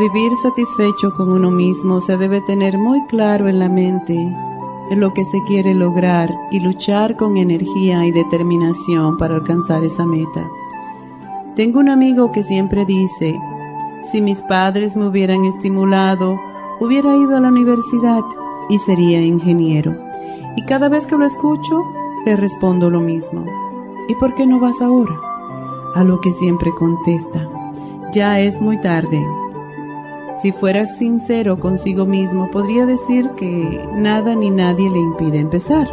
Vivir satisfecho con uno mismo se debe tener muy claro en la mente en lo que se quiere lograr y luchar con energía y determinación para alcanzar esa meta. Tengo un amigo que siempre dice, si mis padres me hubieran estimulado, hubiera ido a la universidad y sería ingeniero. Y cada vez que lo escucho, le respondo lo mismo. ¿Y por qué no vas ahora? A lo que siempre contesta, ya es muy tarde, si fueras sincero consigo mismo, podría decir que nada ni nadie le impide empezar.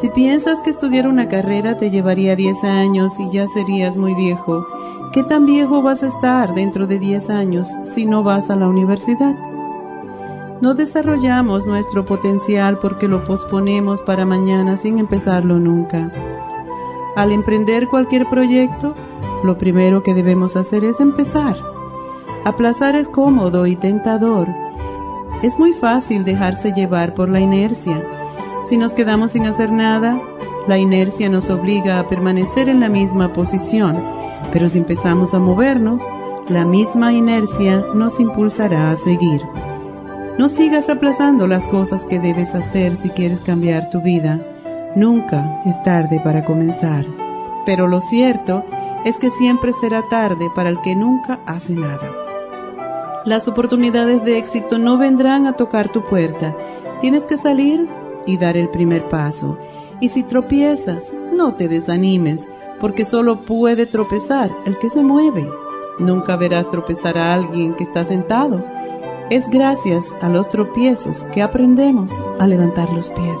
Si piensas que estudiar una carrera te llevaría 10 años y ya serías muy viejo, ¿qué tan viejo vas a estar dentro de 10 años si no vas a la universidad? No desarrollamos nuestro potencial porque lo posponemos para mañana sin empezarlo nunca. Al emprender cualquier proyecto, lo primero que debemos hacer es empezar. Aplazar es cómodo y tentador. Es muy fácil dejarse llevar por la inercia. Si nos quedamos sin hacer nada, la inercia nos obliga a permanecer en la misma posición, pero si empezamos a movernos, la misma inercia nos impulsará a seguir. No sigas aplazando las cosas que debes hacer si quieres cambiar tu vida. Nunca es tarde para comenzar. Pero lo cierto es que siempre será tarde para el que nunca hace nada. Las oportunidades de éxito no vendrán a tocar tu puerta. Tienes que salir y dar el primer paso. Y si tropiezas, no te desanimes, porque solo puede tropezar el que se mueve. Nunca verás tropezar a alguien que está sentado. Es gracias a los tropiezos que aprendemos a levantar los pies.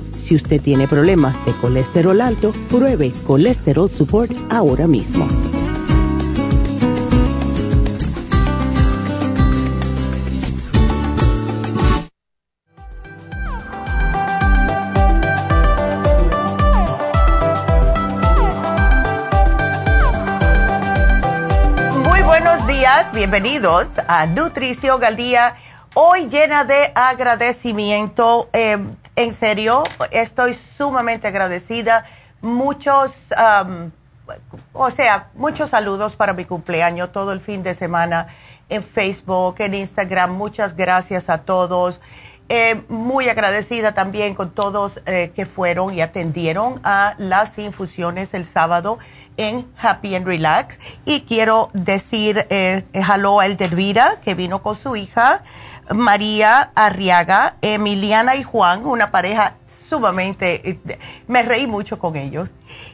si usted tiene problemas de colesterol alto, pruebe Colesterol Support ahora mismo. Muy buenos días, bienvenidos a Nutrición al Día. Hoy llena de agradecimiento. Eh, en serio, estoy sumamente agradecida. Muchos, o sea, muchos saludos para mi cumpleaños todo el fin de semana en Facebook, en Instagram. Muchas gracias a todos. Eh, muy agradecida también con todos eh, que fueron y atendieron a las infusiones el sábado en Happy and Relax. Y quiero decir eh, hello a Eldervira, que vino con su hija, María Arriaga, Emiliana y Juan, una pareja sumamente, eh, me reí mucho con ellos.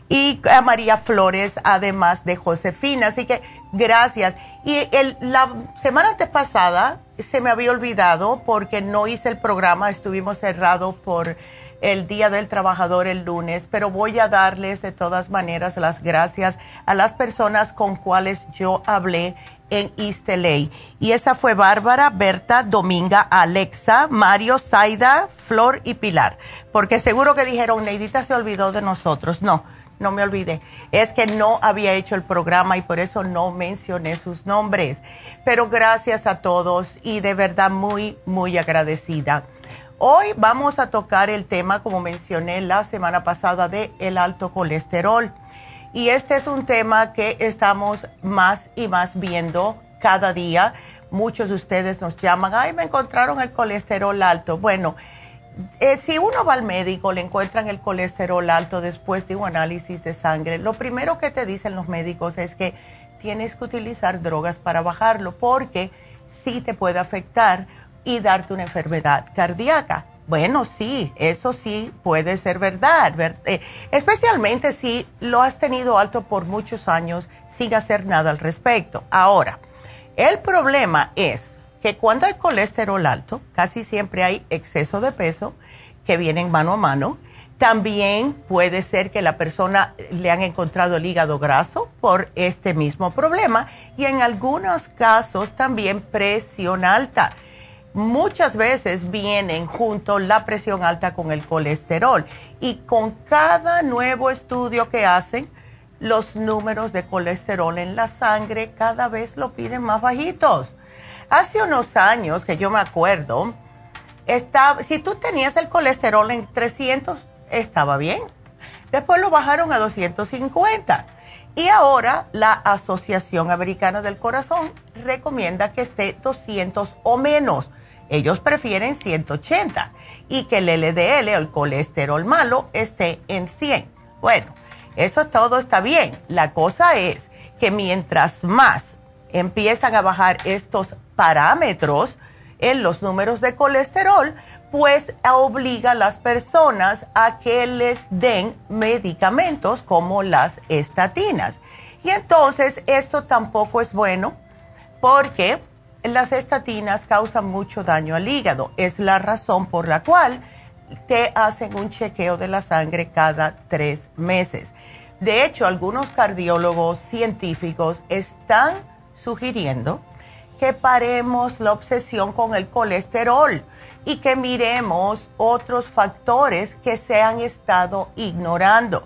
Y a María Flores, además de Josefina. Así que gracias. Y el, la semana antepasada se me había olvidado porque no hice el programa, estuvimos cerrados por el Día del Trabajador el lunes, pero voy a darles de todas maneras las gracias a las personas con cuales yo hablé en East LA. Y esa fue Bárbara, Berta, Dominga, Alexa, Mario, Zaida, Flor y Pilar. Porque seguro que dijeron, Neidita se olvidó de nosotros. No, no me olvidé. Es que no había hecho el programa y por eso no mencioné sus nombres. Pero gracias a todos y de verdad muy, muy agradecida. Hoy vamos a tocar el tema, como mencioné la semana pasada, de el alto colesterol. Y este es un tema que estamos más y más viendo cada día. Muchos de ustedes nos llaman, ay, me encontraron el colesterol alto. Bueno, eh, si uno va al médico, le encuentran el colesterol alto después de un análisis de sangre, lo primero que te dicen los médicos es que tienes que utilizar drogas para bajarlo porque sí te puede afectar y darte una enfermedad cardíaca. Bueno, sí, eso sí puede ser verdad, eh, especialmente si lo has tenido alto por muchos años sin hacer nada al respecto. Ahora, el problema es que cuando hay colesterol alto, casi siempre hay exceso de peso que viene mano a mano. También puede ser que la persona le han encontrado el hígado graso por este mismo problema y en algunos casos también presión alta muchas veces vienen junto la presión alta con el colesterol y con cada nuevo estudio que hacen, los números de colesterol en la sangre cada vez lo piden más bajitos. Hace unos años que yo me acuerdo, si tú tenías el colesterol en 300, estaba bien. Después lo bajaron a 250. Y ahora la Asociación Americana del Corazón recomienda que esté 200 o menos. Ellos prefieren 180 y que el LDL, el colesterol malo, esté en 100. Bueno, eso todo está bien. La cosa es que mientras más empiezan a bajar estos parámetros en los números de colesterol, pues obliga a las personas a que les den medicamentos como las estatinas. Y entonces esto tampoco es bueno porque las estatinas causan mucho daño al hígado. Es la razón por la cual te hacen un chequeo de la sangre cada tres meses. De hecho, algunos cardiólogos científicos están sugiriendo que paremos la obsesión con el colesterol y que miremos otros factores que se han estado ignorando.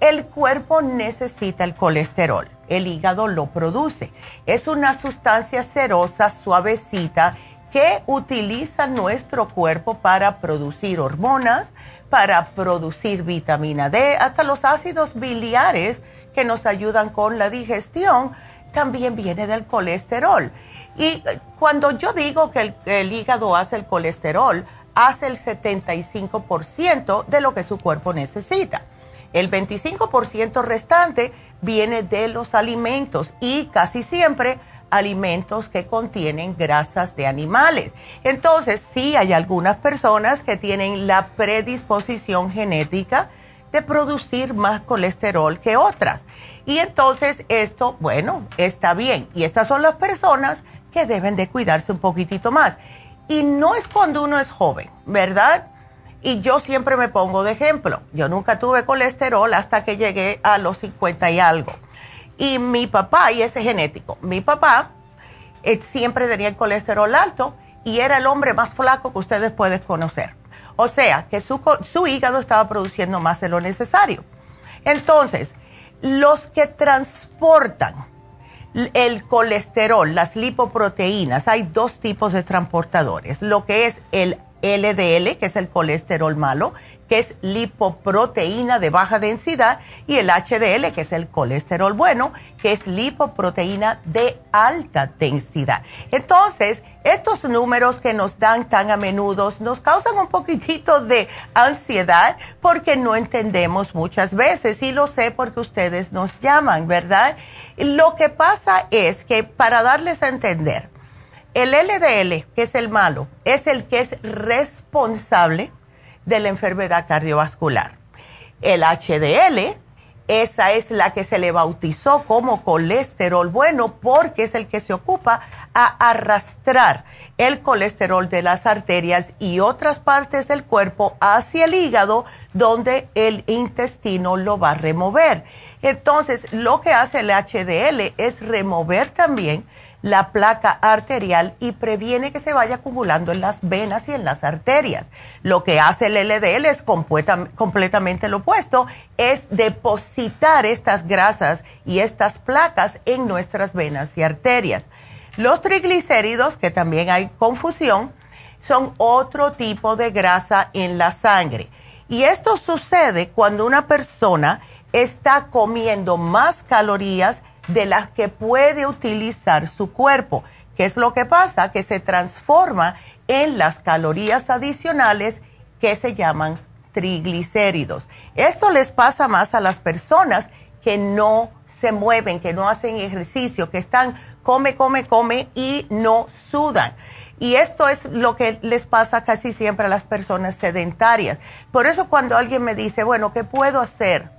El cuerpo necesita el colesterol el hígado lo produce. Es una sustancia cerosa, suavecita, que utiliza nuestro cuerpo para producir hormonas, para producir vitamina D, hasta los ácidos biliares que nos ayudan con la digestión, también viene del colesterol. Y cuando yo digo que el, el hígado hace el colesterol, hace el 75% de lo que su cuerpo necesita. El 25% restante viene de los alimentos y casi siempre alimentos que contienen grasas de animales. Entonces, sí hay algunas personas que tienen la predisposición genética de producir más colesterol que otras. Y entonces esto, bueno, está bien. Y estas son las personas deben de cuidarse un poquitito más. Y no es cuando uno es joven, ¿verdad? Y yo siempre me pongo de ejemplo. Yo nunca tuve colesterol hasta que llegué a los 50 y algo. Y mi papá, y ese genético, mi papá eh, siempre tenía el colesterol alto y era el hombre más flaco que ustedes pueden conocer. O sea, que su, su hígado estaba produciendo más de lo necesario. Entonces, los que transportan el colesterol, las lipoproteínas, hay dos tipos de transportadores. Lo que es el LDL, que es el colesterol malo, que es lipoproteína de baja densidad, y el HDL, que es el colesterol bueno, que es lipoproteína de alta densidad. Entonces, estos números que nos dan tan a menudo nos causan un poquitito de ansiedad porque no entendemos muchas veces, y lo sé porque ustedes nos llaman, ¿verdad? Lo que pasa es que para darles a entender, el LDL, que es el malo, es el que es responsable de la enfermedad cardiovascular. El HDL, esa es la que se le bautizó como colesterol bueno porque es el que se ocupa a arrastrar el colesterol de las arterias y otras partes del cuerpo hacia el hígado donde el intestino lo va a remover. Entonces, lo que hace el HDL es remover también la placa arterial y previene que se vaya acumulando en las venas y en las arterias. Lo que hace el LDL es completamente lo opuesto, es depositar estas grasas y estas placas en nuestras venas y arterias. Los triglicéridos, que también hay confusión, son otro tipo de grasa en la sangre. Y esto sucede cuando una persona está comiendo más calorías de las que puede utilizar su cuerpo. ¿Qué es lo que pasa? Que se transforma en las calorías adicionales que se llaman triglicéridos. Esto les pasa más a las personas que no se mueven, que no hacen ejercicio, que están come, come, come y no sudan. Y esto es lo que les pasa casi siempre a las personas sedentarias. Por eso cuando alguien me dice, bueno, ¿qué puedo hacer?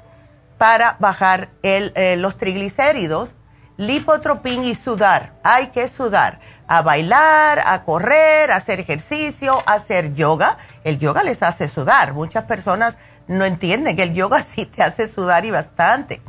Para bajar eh, los triglicéridos, lipotropín y sudar. Hay que sudar, a bailar, a correr, a hacer ejercicio, a hacer yoga. El yoga les hace sudar. Muchas personas no entienden que el yoga sí te hace sudar y bastante.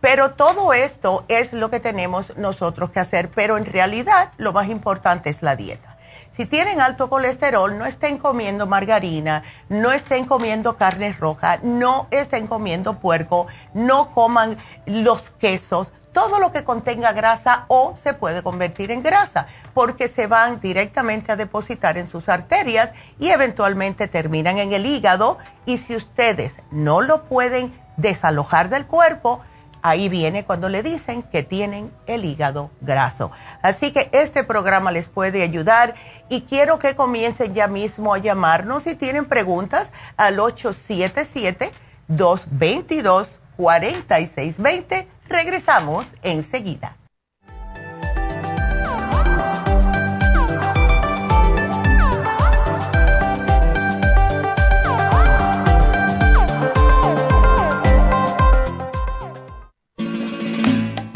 Pero todo esto es lo que tenemos nosotros que hacer, pero en realidad lo más importante es la dieta. Si tienen alto colesterol, no estén comiendo margarina, no estén comiendo carne roja, no estén comiendo puerco, no coman los quesos, todo lo que contenga grasa o se puede convertir en grasa, porque se van directamente a depositar en sus arterias y eventualmente terminan en el hígado. Y si ustedes no lo pueden desalojar del cuerpo, Ahí viene cuando le dicen que tienen el hígado graso. Así que este programa les puede ayudar y quiero que comiencen ya mismo a llamarnos si tienen preguntas al 877-222-4620. Regresamos enseguida.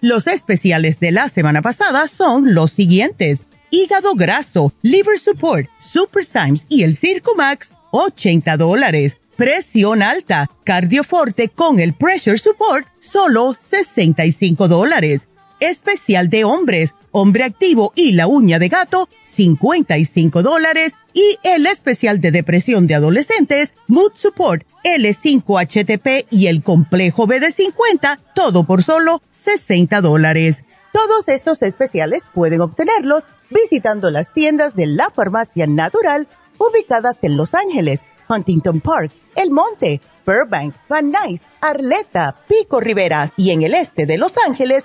Los especiales de la semana pasada son los siguientes. hígado graso, liver support, super Symes y el Circo Max, 80 dólares. Presión alta, cardioforte con el pressure support, solo 65 dólares. Especial de hombres, hombre activo y la uña de gato, 55 dólares. Y el especial de depresión de adolescentes, Mood Support, L5HTP y el complejo BD50, todo por solo 60 dólares. Todos estos especiales pueden obtenerlos visitando las tiendas de la farmacia natural ubicadas en Los Ángeles, Huntington Park, El Monte, Burbank, Van Nuys, Arleta, Pico Rivera y en el este de Los Ángeles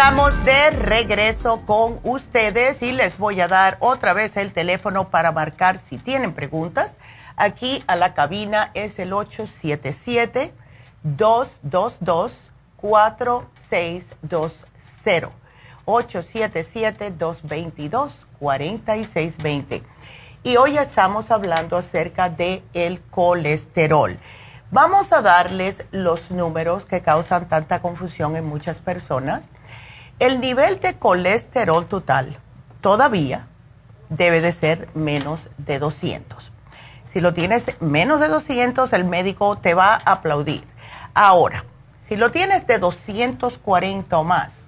Estamos de regreso con ustedes y les voy a dar otra vez el teléfono para marcar si tienen preguntas aquí a la cabina es el 877-222-4620. 877-222-4620. Y hoy estamos hablando acerca del el colesterol. Vamos a darles los números que causan tanta confusión en muchas personas. El nivel de colesterol total todavía debe de ser menos de 200. Si lo tienes menos de 200, el médico te va a aplaudir. Ahora, si lo tienes de 240 o más,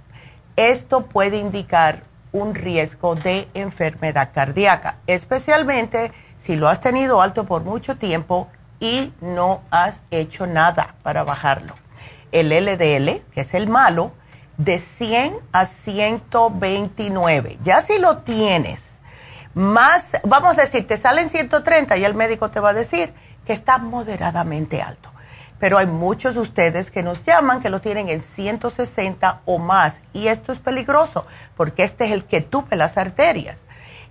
esto puede indicar un riesgo de enfermedad cardíaca, especialmente si lo has tenido alto por mucho tiempo y no has hecho nada para bajarlo. El LDL, que es el malo, de 100 a 129. Ya si lo tienes más, vamos a decir, te salen 130 y el médico te va a decir que está moderadamente alto. Pero hay muchos de ustedes que nos llaman que lo tienen en 160 o más y esto es peligroso porque este es el que tupe las arterias.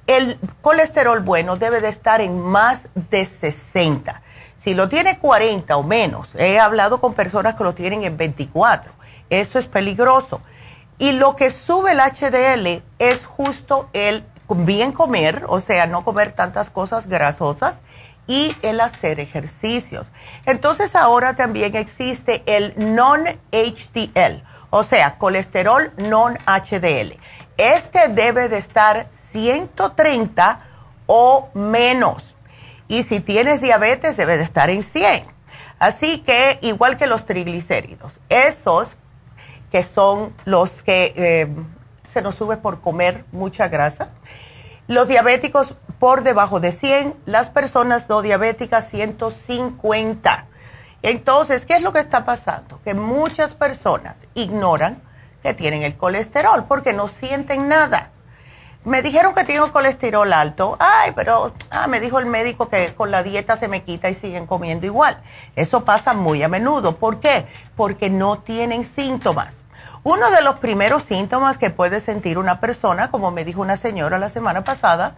El colesterol bueno debe de estar en más de 60. Si lo tiene 40 o menos, he hablado con personas que lo tienen en 24. Eso es peligroso. Y lo que sube el HDL es justo el bien comer, o sea, no comer tantas cosas grasosas y el hacer ejercicios. Entonces ahora también existe el non-HDL, o sea, colesterol non-HDL. Este debe de estar 130 o menos. Y si tienes diabetes, debe de estar en 100. Así que, igual que los triglicéridos, esos que son los que eh, se nos sube por comer mucha grasa, los diabéticos por debajo de 100, las personas no diabéticas 150. Entonces, ¿qué es lo que está pasando? Que muchas personas ignoran que tienen el colesterol porque no sienten nada. Me dijeron que tengo colesterol alto. Ay, pero ah, me dijo el médico que con la dieta se me quita y siguen comiendo igual. Eso pasa muy a menudo. ¿Por qué? Porque no tienen síntomas. Uno de los primeros síntomas que puede sentir una persona, como me dijo una señora la semana pasada,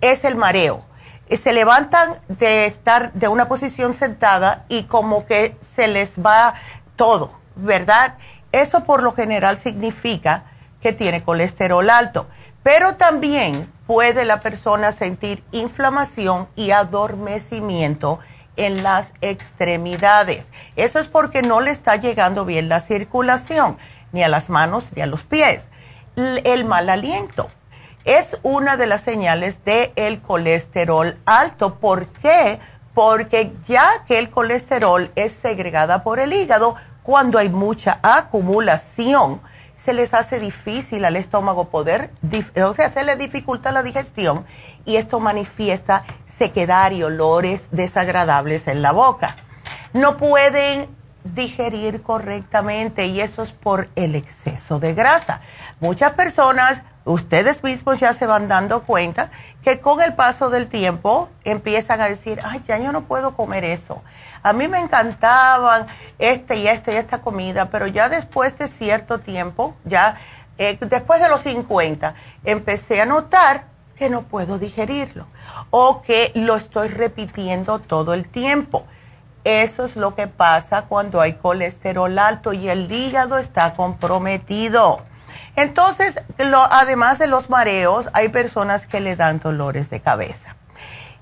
es el mareo. Eh, se levantan de estar de una posición sentada y como que se les va todo, ¿verdad? Eso por lo general significa que tiene colesterol alto, pero también puede la persona sentir inflamación y adormecimiento en las extremidades. Eso es porque no le está llegando bien la circulación ni a las manos ni a los pies. El mal aliento es una de las señales del el colesterol alto. ¿Por qué? Porque ya que el colesterol es segregada por el hígado, cuando hay mucha acumulación, se les hace difícil al estómago poder, o sea, se le dificulta la digestión y esto manifiesta sequedad y olores desagradables en la boca. No pueden digerir correctamente y eso es por el exceso de grasa. Muchas personas ustedes mismos ya se van dando cuenta que con el paso del tiempo empiezan a decir, ay, ya yo no puedo comer eso. A mí me encantaban este y este y esta comida, pero ya después de cierto tiempo, ya eh, después de los 50, empecé a notar que no puedo digerirlo o que lo estoy repitiendo todo el tiempo. Eso es lo que pasa cuando hay colesterol alto y el hígado está comprometido. Entonces, además de los mareos, hay personas que le dan dolores de cabeza.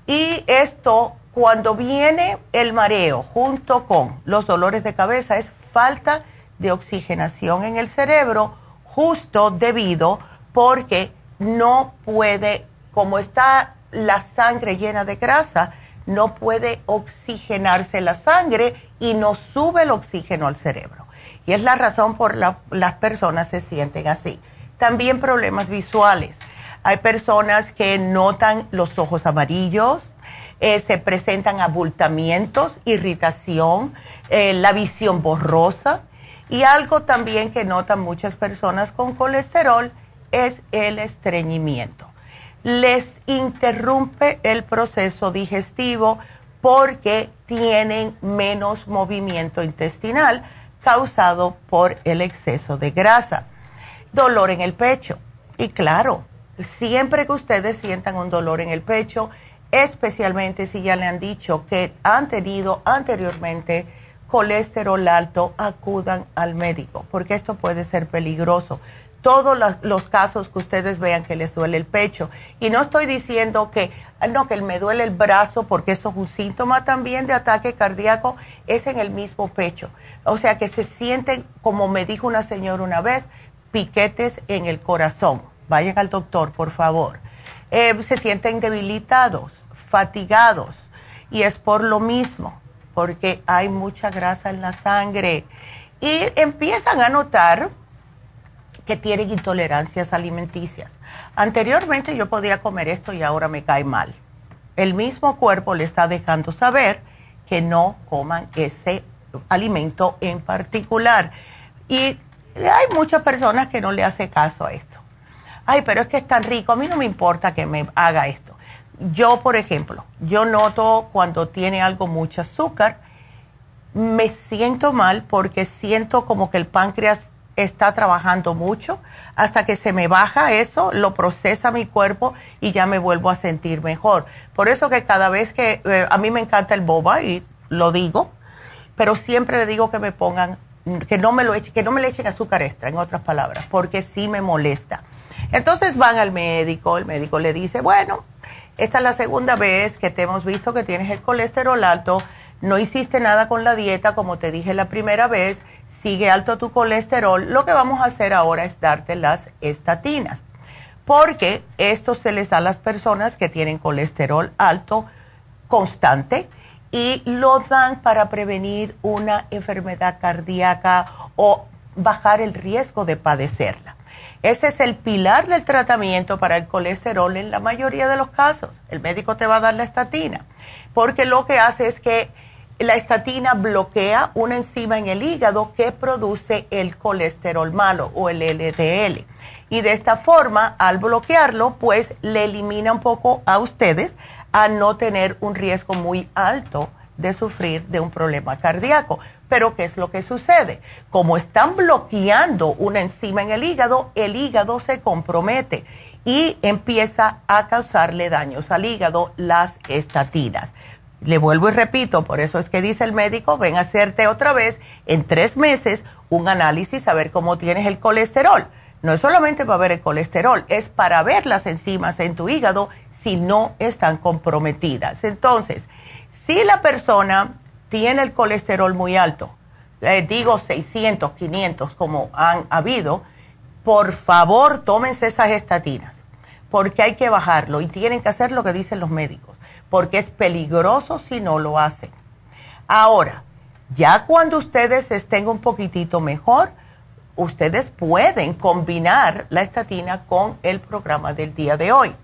Y esto, cuando viene el mareo junto con los dolores de cabeza, es falta de oxigenación en el cerebro, justo debido porque no puede, como está la sangre llena de grasa, no puede oxigenarse la sangre y no sube el oxígeno al cerebro. Y es la razón por la las personas se sienten así. También problemas visuales. Hay personas que notan los ojos amarillos, eh, se presentan abultamientos, irritación, eh, la visión borrosa. Y algo también que notan muchas personas con colesterol es el estreñimiento. Les interrumpe el proceso digestivo porque tienen menos movimiento intestinal causado por el exceso de grasa. Dolor en el pecho. Y claro, siempre que ustedes sientan un dolor en el pecho, especialmente si ya le han dicho que han tenido anteriormente colesterol alto, acudan al médico, porque esto puede ser peligroso todos los, casos que ustedes vean que les duele el pecho. Y no estoy diciendo que, no, que me duele el brazo, porque eso es un síntoma también de ataque cardíaco, es en el mismo pecho. O sea que se sienten, como me dijo una señora una vez, piquetes en el corazón. Vayan al doctor, por favor. Eh, se sienten debilitados, fatigados, y es por lo mismo, porque hay mucha grasa en la sangre. Y empiezan a notar que tienen intolerancias alimenticias. Anteriormente yo podía comer esto y ahora me cae mal. El mismo cuerpo le está dejando saber que no coman ese alimento en particular. Y hay muchas personas que no le hacen caso a esto. Ay, pero es que es tan rico, a mí no me importa que me haga esto. Yo, por ejemplo, yo noto cuando tiene algo mucho azúcar, me siento mal porque siento como que el páncreas está trabajando mucho hasta que se me baja eso, lo procesa mi cuerpo y ya me vuelvo a sentir mejor. Por eso que cada vez que eh, a mí me encanta el boba y lo digo, pero siempre le digo que me pongan que no me lo echen, que no me le echen azúcar extra, en otras palabras, porque sí me molesta. Entonces van al médico, el médico le dice, bueno, esta es la segunda vez que te hemos visto que tienes el colesterol alto, no hiciste nada con la dieta como te dije la primera vez, sigue alto tu colesterol, lo que vamos a hacer ahora es darte las estatinas, porque esto se les da a las personas que tienen colesterol alto constante y lo dan para prevenir una enfermedad cardíaca o bajar el riesgo de padecerla. Ese es el pilar del tratamiento para el colesterol en la mayoría de los casos. El médico te va a dar la estatina, porque lo que hace es que la estatina bloquea una enzima en el hígado que produce el colesterol malo o el LDL. Y de esta forma, al bloquearlo, pues le elimina un poco a ustedes a no tener un riesgo muy alto de sufrir de un problema cardíaco. Pero ¿qué es lo que sucede? Como están bloqueando una enzima en el hígado, el hígado se compromete y empieza a causarle daños al hígado las estatinas. Le vuelvo y repito, por eso es que dice el médico, ven a hacerte otra vez en tres meses un análisis a ver cómo tienes el colesterol. No es solamente para ver el colesterol, es para ver las enzimas en tu hígado si no están comprometidas. Entonces, si la persona tiene el colesterol muy alto, digo 600, 500 como han habido, por favor tómense esas estatinas, porque hay que bajarlo y tienen que hacer lo que dicen los médicos porque es peligroso si no lo hacen. Ahora, ya cuando ustedes estén un poquitito mejor, ustedes pueden combinar la estatina con el programa del día de hoy.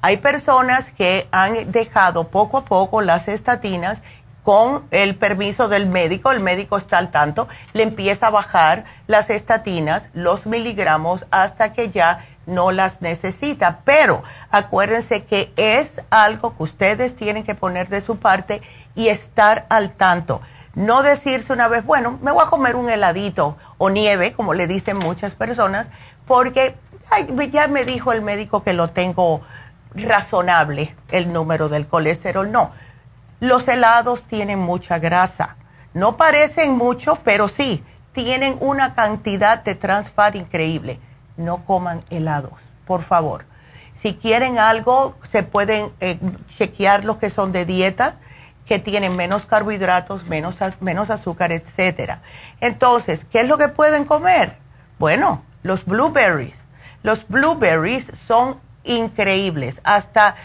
Hay personas que han dejado poco a poco las estatinas con el permiso del médico, el médico está al tanto, le empieza a bajar las estatinas, los miligramos, hasta que ya no las necesita. Pero acuérdense que es algo que ustedes tienen que poner de su parte y estar al tanto. No decirse una vez, bueno, me voy a comer un heladito o nieve, como le dicen muchas personas, porque ya me dijo el médico que lo tengo razonable, el número del colesterol. No, los helados tienen mucha grasa. No parecen mucho, pero sí, tienen una cantidad de trans fat increíble. No coman helados, por favor. Si quieren algo, se pueden eh, chequear los que son de dieta que tienen menos carbohidratos, menos, menos azúcar, etcétera. Entonces, ¿qué es lo que pueden comer? Bueno, los blueberries. Los blueberries son increíbles. Hasta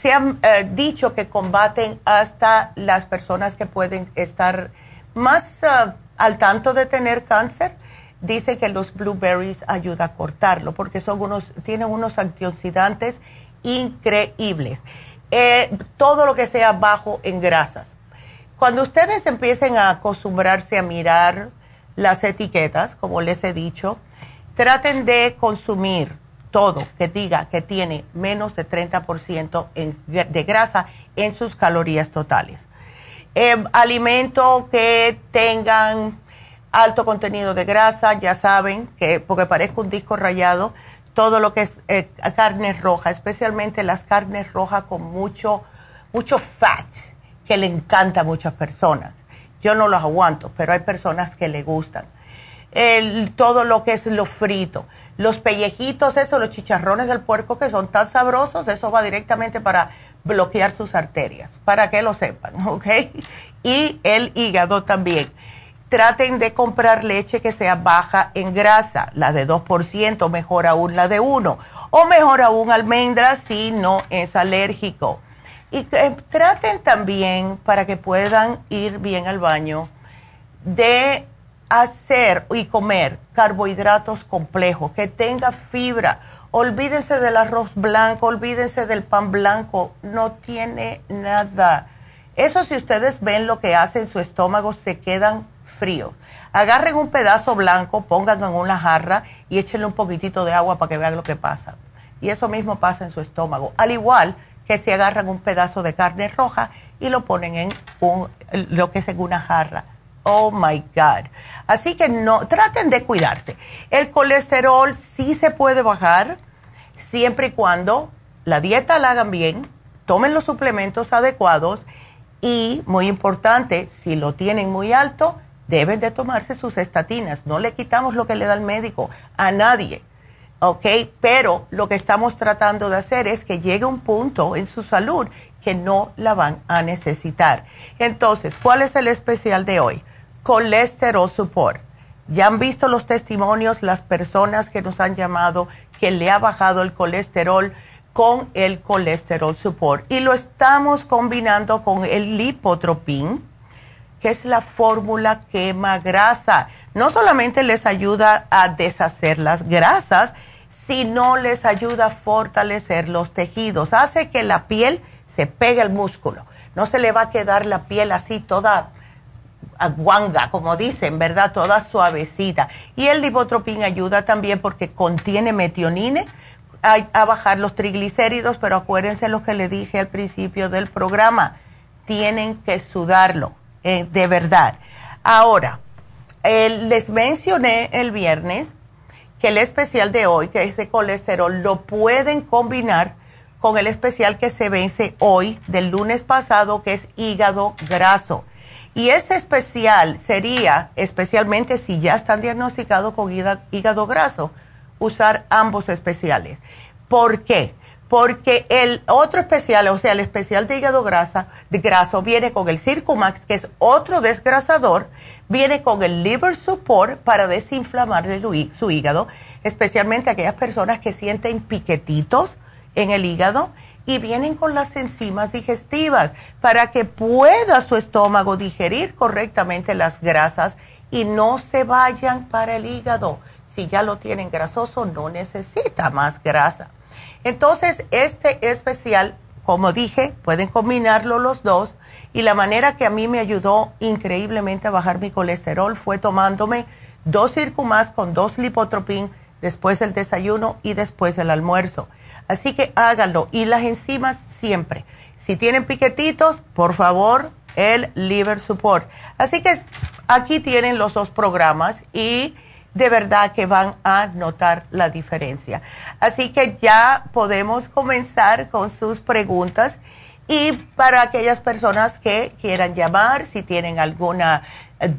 se han eh, dicho que combaten hasta las personas que pueden estar más eh, al tanto de tener cáncer. Dice que los blueberries ayuda a cortarlo porque son unos, tienen unos antioxidantes increíbles. Eh, todo lo que sea bajo en grasas. Cuando ustedes empiecen a acostumbrarse a mirar las etiquetas, como les he dicho, traten de consumir todo que diga que tiene menos de 30% de grasa en sus calorías totales. Eh, alimento que tengan alto contenido de grasa, ya saben que, porque parezco un disco rayado, todo lo que es eh, carne roja, especialmente las carnes rojas con mucho, mucho fat, que le encanta a muchas personas. Yo no los aguanto, pero hay personas que le gustan. El, todo lo que es lo frito, los pellejitos, eso, los chicharrones del puerco que son tan sabrosos, eso va directamente para bloquear sus arterias, para que lo sepan, ¿ok? Y el hígado también traten de comprar leche que sea baja en grasa, la de 2%, mejor aún la de 1, o mejor aún almendras si no es alérgico. Y traten también, para que puedan ir bien al baño, de hacer y comer carbohidratos complejos, que tenga fibra. Olvídense del arroz blanco, olvídense del pan blanco, no tiene nada. Eso si ustedes ven lo que hace en su estómago, se quedan frío. Agarren un pedazo blanco, pónganlo en una jarra y échenle un poquitito de agua para que vean lo que pasa. Y eso mismo pasa en su estómago. Al igual que si agarran un pedazo de carne roja y lo ponen en un, lo que es en una jarra. Oh my God. Así que no, traten de cuidarse. El colesterol sí se puede bajar siempre y cuando la dieta la hagan bien, tomen los suplementos adecuados y, muy importante, si lo tienen muy alto, deben de tomarse sus estatinas. No le quitamos lo que le da el médico a nadie, ¿ok? Pero lo que estamos tratando de hacer es que llegue un punto en su salud que no la van a necesitar. Entonces, ¿cuál es el especial de hoy? Colesterol Support. Ya han visto los testimonios, las personas que nos han llamado que le ha bajado el colesterol con el colesterol support y lo estamos combinando con el lipotropin que es la fórmula quema grasa. No solamente les ayuda a deshacer las grasas, sino les ayuda a fortalecer los tejidos. Hace que la piel se pegue al músculo. No se le va a quedar la piel así toda aguanga, como dicen, ¿verdad? Toda suavecita. Y el lipotropín ayuda también porque contiene metionine a, bajar los triglicéridos, pero acuérdense lo que le dije al principio del programa. Tienen que sudarlo eh, de verdad. Ahora, les mencioné el viernes que el especial de hoy, que es colesterol, lo pueden combinar con el especial que se vence hoy del lunes pasado, que es hígado graso. Y ese especial sería, especialmente si ya están diagnosticados con hígado graso, usar ambos especiales. ¿Por qué? porque el otro especial, o sea, el especial de hígado grasa, de graso, viene con el Circumax, que es otro desgrasador, viene con el Liver Support para desinflamar su hígado, especialmente aquellas personas que sienten piquetitos en el hígado y vienen con las enzimas digestivas para que pueda su estómago digerir correctamente las grasas y no se vayan para el hígado. Si ya lo tienen grasoso, no necesita más grasa. Entonces, este especial como dije, pueden combinarlo los dos. Y la manera que a mí me ayudó increíblemente a bajar mi colesterol fue tomándome dos Circumas con dos Lipotropin después del desayuno y después del almuerzo. Así que háganlo. Y las enzimas siempre. Si tienen piquetitos, por favor, el Liver Support. Así que aquí tienen los dos programas y de verdad que van a notar la diferencia. Así que ya podemos comenzar con sus preguntas y para aquellas personas que quieran llamar, si tienen alguna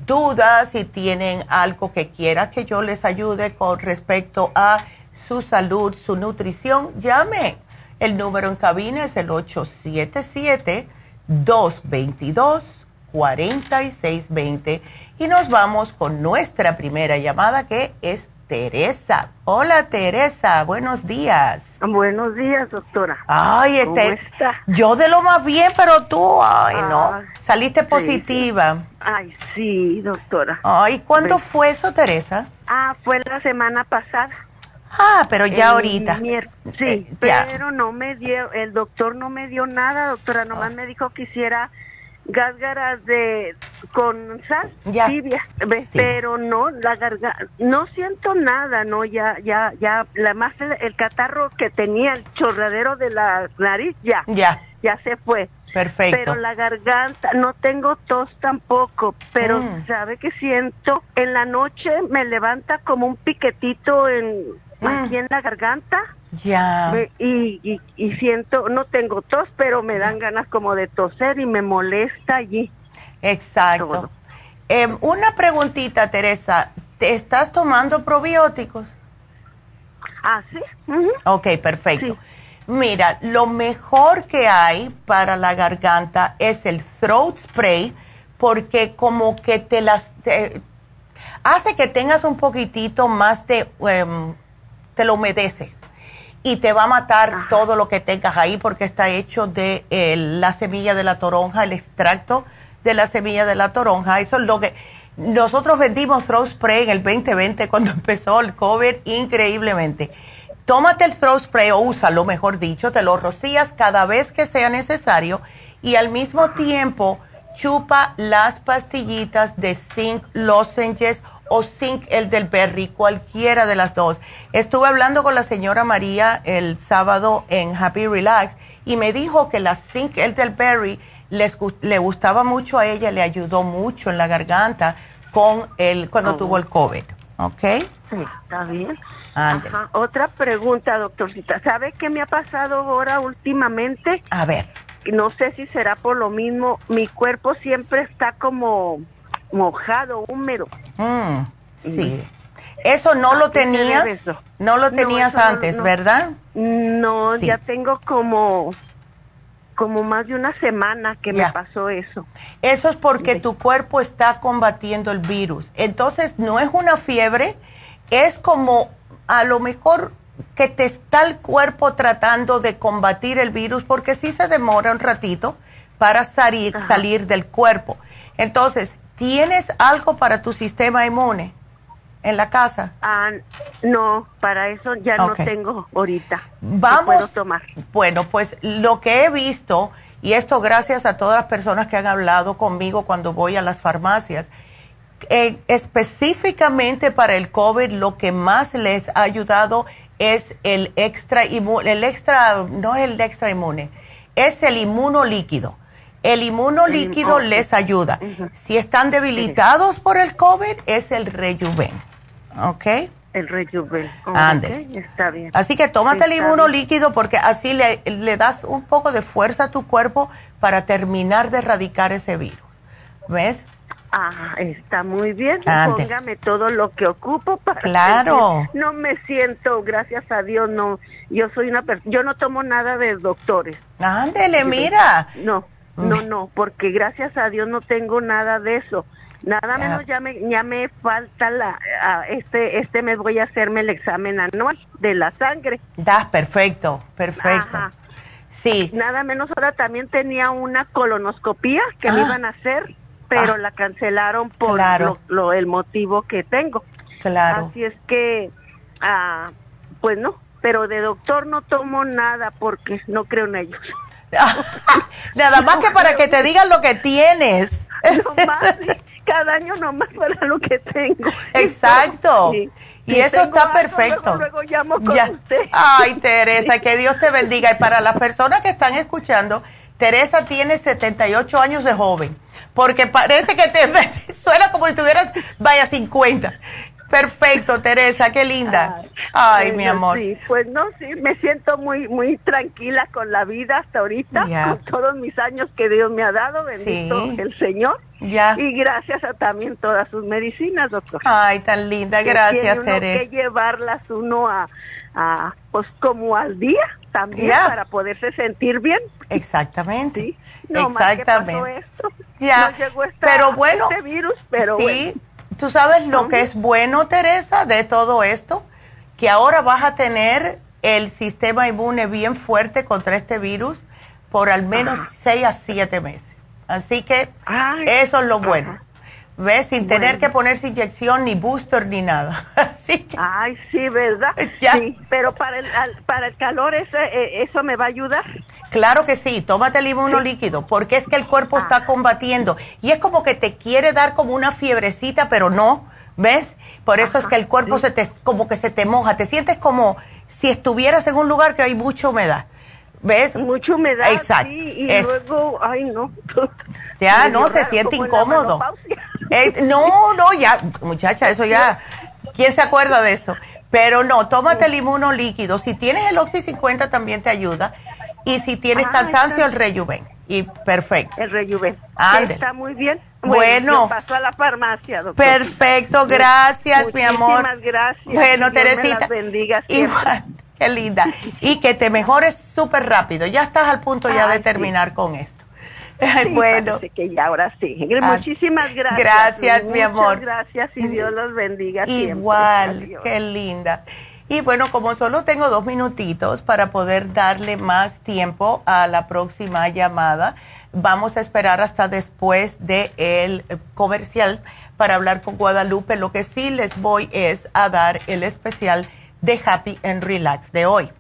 duda, si tienen algo que quiera que yo les ayude con respecto a su salud, su nutrición, llame. El número en cabina es el 877 222 4620 y nos vamos con nuestra primera llamada que es Teresa. Hola Teresa, buenos días. Buenos días, doctora. Ay, este, yo de lo más bien, pero tú, ay, no, ah, saliste positiva. Ay, sí, doctora. Ay, ¿cuándo fue eso, Teresa? Ah, fue la semana pasada. Ah, pero ya ahorita. Sí, eh, pero no me dio, el doctor no me dio nada, doctora, nomás me dijo que hiciera gárgaras de con sal tibia, pero no la garganta, no siento nada, no ya ya ya la más el, catarro que tenía el chorradero de la nariz ya ya ya se fue. Perfecto. Pero la garganta, no tengo tos tampoco, pero mm. sabe que siento en la noche me levanta como un piquetito en. Aquí en la garganta ya. y, y, siento, no tengo tos, pero me dan ganas como de toser y me molesta allí. Exacto. Em, una preguntita, Teresa. ¿Te estás tomando probióticos? Ah, sí. Ok, perfecto. Mira, lo mejor que hay para la garganta es el throat spray porque como que te las... hace que tengas un poquitito más de... Em, te lo humedece y te va a matar todo lo que tengas ahí porque está hecho de eh, la semilla de la toronja, el extracto de la semilla de la toronja. Eso es lo que nosotros vendimos Throw Spray en el 2020 cuando empezó el COVID increíblemente. Tómate el Throw Spray o úsalo, mejor dicho, te lo rocías cada vez que sea necesario y al mismo tiempo chupa las pastillitas de zinc lozenges o zinc el del berry, cualquiera de las dos. Estuve hablando con la señora María el sábado en Happy Relax y me dijo que la zinc el del berry les, le gustaba mucho a ella, le ayudó mucho en la garganta con el cuando oh. tuvo el COVID. ¿Ok? Sí, está bien. Otra pregunta, doctorcita. ¿Sabe qué me ha pasado ahora últimamente? A ver. No sé si será por lo mismo. Mi cuerpo siempre está como mojado, húmedo. Mm, sí. Eso no lo tenías, no lo tenías antes, ¿verdad? No, ya tengo como como más de una semana que me pasó eso. Eso es porque tu cuerpo está combatiendo el virus. Entonces, no es una fiebre, es como a lo mejor que te está el cuerpo tratando de combatir el virus porque sí se demora un ratito para salir, salir del cuerpo. Entonces, ¿Tienes algo para tu sistema inmune en la casa? Ah, no, para eso ya no tengo ahorita. Vamos. tomar. Bueno, pues lo que he visto, y esto gracias a todas las personas que han hablado conmigo cuando voy a las farmacias, eh, específicamente para el COVID, lo que más les ha ayudado es el extra inmune, el extra, no es el extra inmune, es el inmunolíquido el inmunolíquido les ayuda. Si están debilitados por el COVID, es el rejuven. ¿Ok? El rejuven. Ande. Está bien. Así que tómate el inmunolíquido porque así le, das un poco de fuerza a tu cuerpo para terminar de erradicar ese virus. ¿Ves? Ah, está muy bien. Póngame todo lo que ocupo para Claro. no me siento, gracias a Dios, no. Yo soy una persona, yo no tomo nada de doctores. Ándele, mira. No. No, no, porque gracias a Dios no tengo nada de eso. Nada menos ya me, ya me falta la, este, este mes voy a hacerme el examen anual de la sangre. Da, perfecto, perfecto. Sí. Nada menos ahora también tenía una colonoscopía que me ah. iban a hacer, pero ah. la cancelaron por lo, el motivo que tengo. Claro. Así es que, ah, pues no, pero de doctor no tomo nada porque no creo en ellos. Nada más que para que te digan lo que tienes. Cada año nomás para lo que tengo. Exacto. Y eso está perfecto. Luego, llamo con usted. Ay, Teresa, que Dios te bendiga. Y para las personas que están escuchando, Teresa tiene 78 años de joven, porque parece que te suena como si tuvieras, vaya, 50. Perfecto, Teresa, qué linda. Ay, mi amor. Sí, pues no, sí, me siento muy muy tranquila con la vida hasta ahorita, con todos mis años que Dios me ha dado, bendito el Señor. Ya. Y gracias a también todas sus medicinas, doctor. Ay, tan linda, gracias, Teresa. que llevarlas uno a, a, pues como al día también para poderse sentir bien. Exactamente. Sí. No, Exactamente. esto. Ya. llegó pero bueno, este virus, pero sí, tú sabes lo que es bueno, Teresa, de todo esto, que ahora vas a tener el sistema inmune bien fuerte contra este virus por al menos seis a siete meses. Así que eso es lo bueno. ¿Ves? Sin tener que ponerse inyección, ni booster, ni nada. Así que, Ay, sí, ¿verdad? Sí, pero para el, para el calor eso, eh, eso me va a ayudar. Claro que sí, tómate el inmuno líquido, porque es que el cuerpo está ah. combatiendo. Y es como que te quiere dar como una fiebrecita, pero no, ¿ves? Por eso es que el cuerpo se te, como que se te moja. Te sientes como si estuvieras en un lugar que hay mucha humedad. ¿Ves? Mucha humedad. Exacto. y luego, ay, no. Ya, no, se siente incómodo. Eh, no, no, ya, muchacha, eso ya, ¿quién se acuerda de eso? Pero no, tómate el inmuno líquido. Si tienes el Oxy 50 también te ayuda. Y si tienes ah, cansancio, el Rejuven. Y perfecto. El Rejuven. Está muy bien. Bueno, pasó a la farmacia, doctor. Perfecto, gracias, mi amor. Muchísimas gracias. Bueno, Teresita. Me bendiga Igual, qué linda. Y que te mejores súper rápido. Ya estás al punto ya de terminar con esto. bueno. que ya ahora sí. Ah, Muchísimas gracias. Gracias, mi amor. gracias y Dios los bendiga. Igual, qué linda. Y bueno, como solo tengo dos minutitos para poder darle más tiempo a la próxima llamada, vamos a esperar hasta después del el comercial para hablar con Guadalupe. Lo que sí les voy es a dar el especial de Happy and Relax de hoy.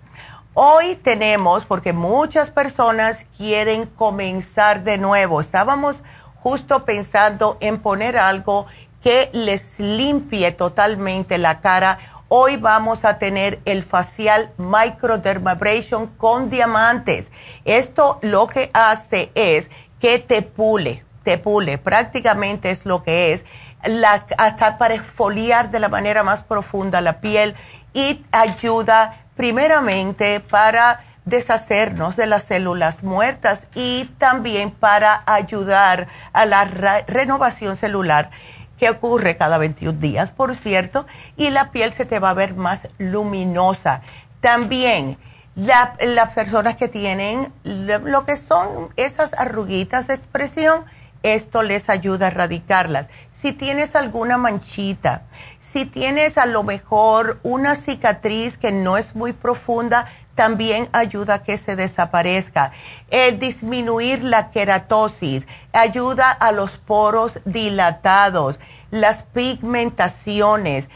Hoy tenemos, porque muchas personas quieren comenzar de nuevo, estábamos justo pensando en poner algo que les limpie totalmente la cara. Hoy vamos a tener el facial microdermabrasion con diamantes. Esto lo que hace es que te pule, te pule, prácticamente es lo que es, la, hasta para exfoliar de la manera más profunda la piel y ayuda primeramente para deshacernos de las células muertas y también para ayudar a la renovación celular que ocurre cada 21 días, por cierto, y la piel se te va a ver más luminosa. También las personas que tienen lo que son esas arruguitas de expresión, esto les ayuda a erradicarlas si tienes alguna manchita, si tienes a lo mejor una cicatriz que no es muy profunda, también ayuda a que se desaparezca. El disminuir la queratosis ayuda a los poros dilatados, las pigmentaciones,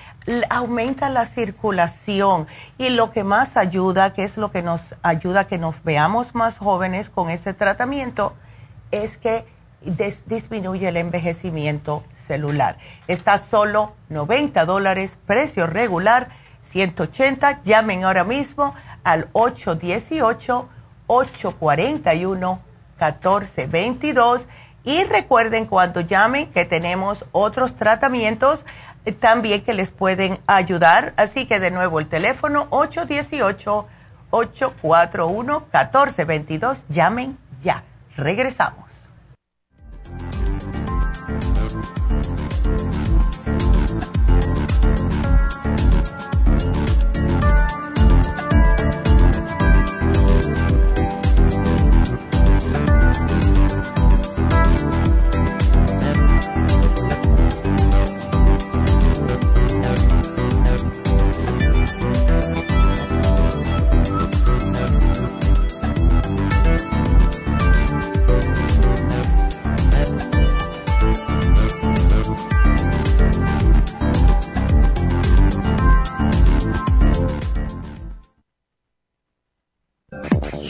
aumenta la circulación y lo que más ayuda, que es lo que nos ayuda a que nos veamos más jóvenes con este tratamiento, es que disminuye el envejecimiento celular. Está solo 90 dólares, precio regular 180. Llamen ahora mismo al 818-841-1422 y recuerden cuando llamen que tenemos otros tratamientos eh, también que les pueden ayudar. Así que de nuevo el teléfono 818-841-1422. Llamen ya. Regresamos.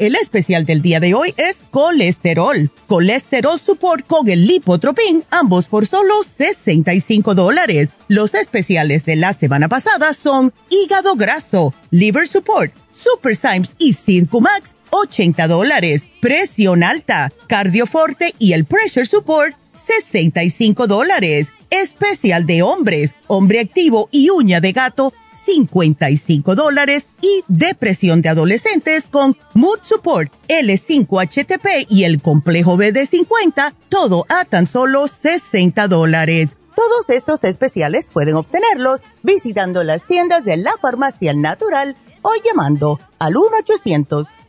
El especial del día de hoy es colesterol. Colesterol Support con el Lipotropin, ambos por solo 65 dólares. Los especiales de la semana pasada son hígado graso, liver support, super Symes y Circumax, 80 dólares. Presión alta, cardioforte y el pressure support, 65 dólares. Especial de hombres, hombre activo y uña de gato, 55 dólares y depresión de adolescentes con Mood Support, L5HTP y el complejo BD50, todo a tan solo 60 dólares. Todos estos especiales pueden obtenerlos visitando las tiendas de la farmacia natural o llamando al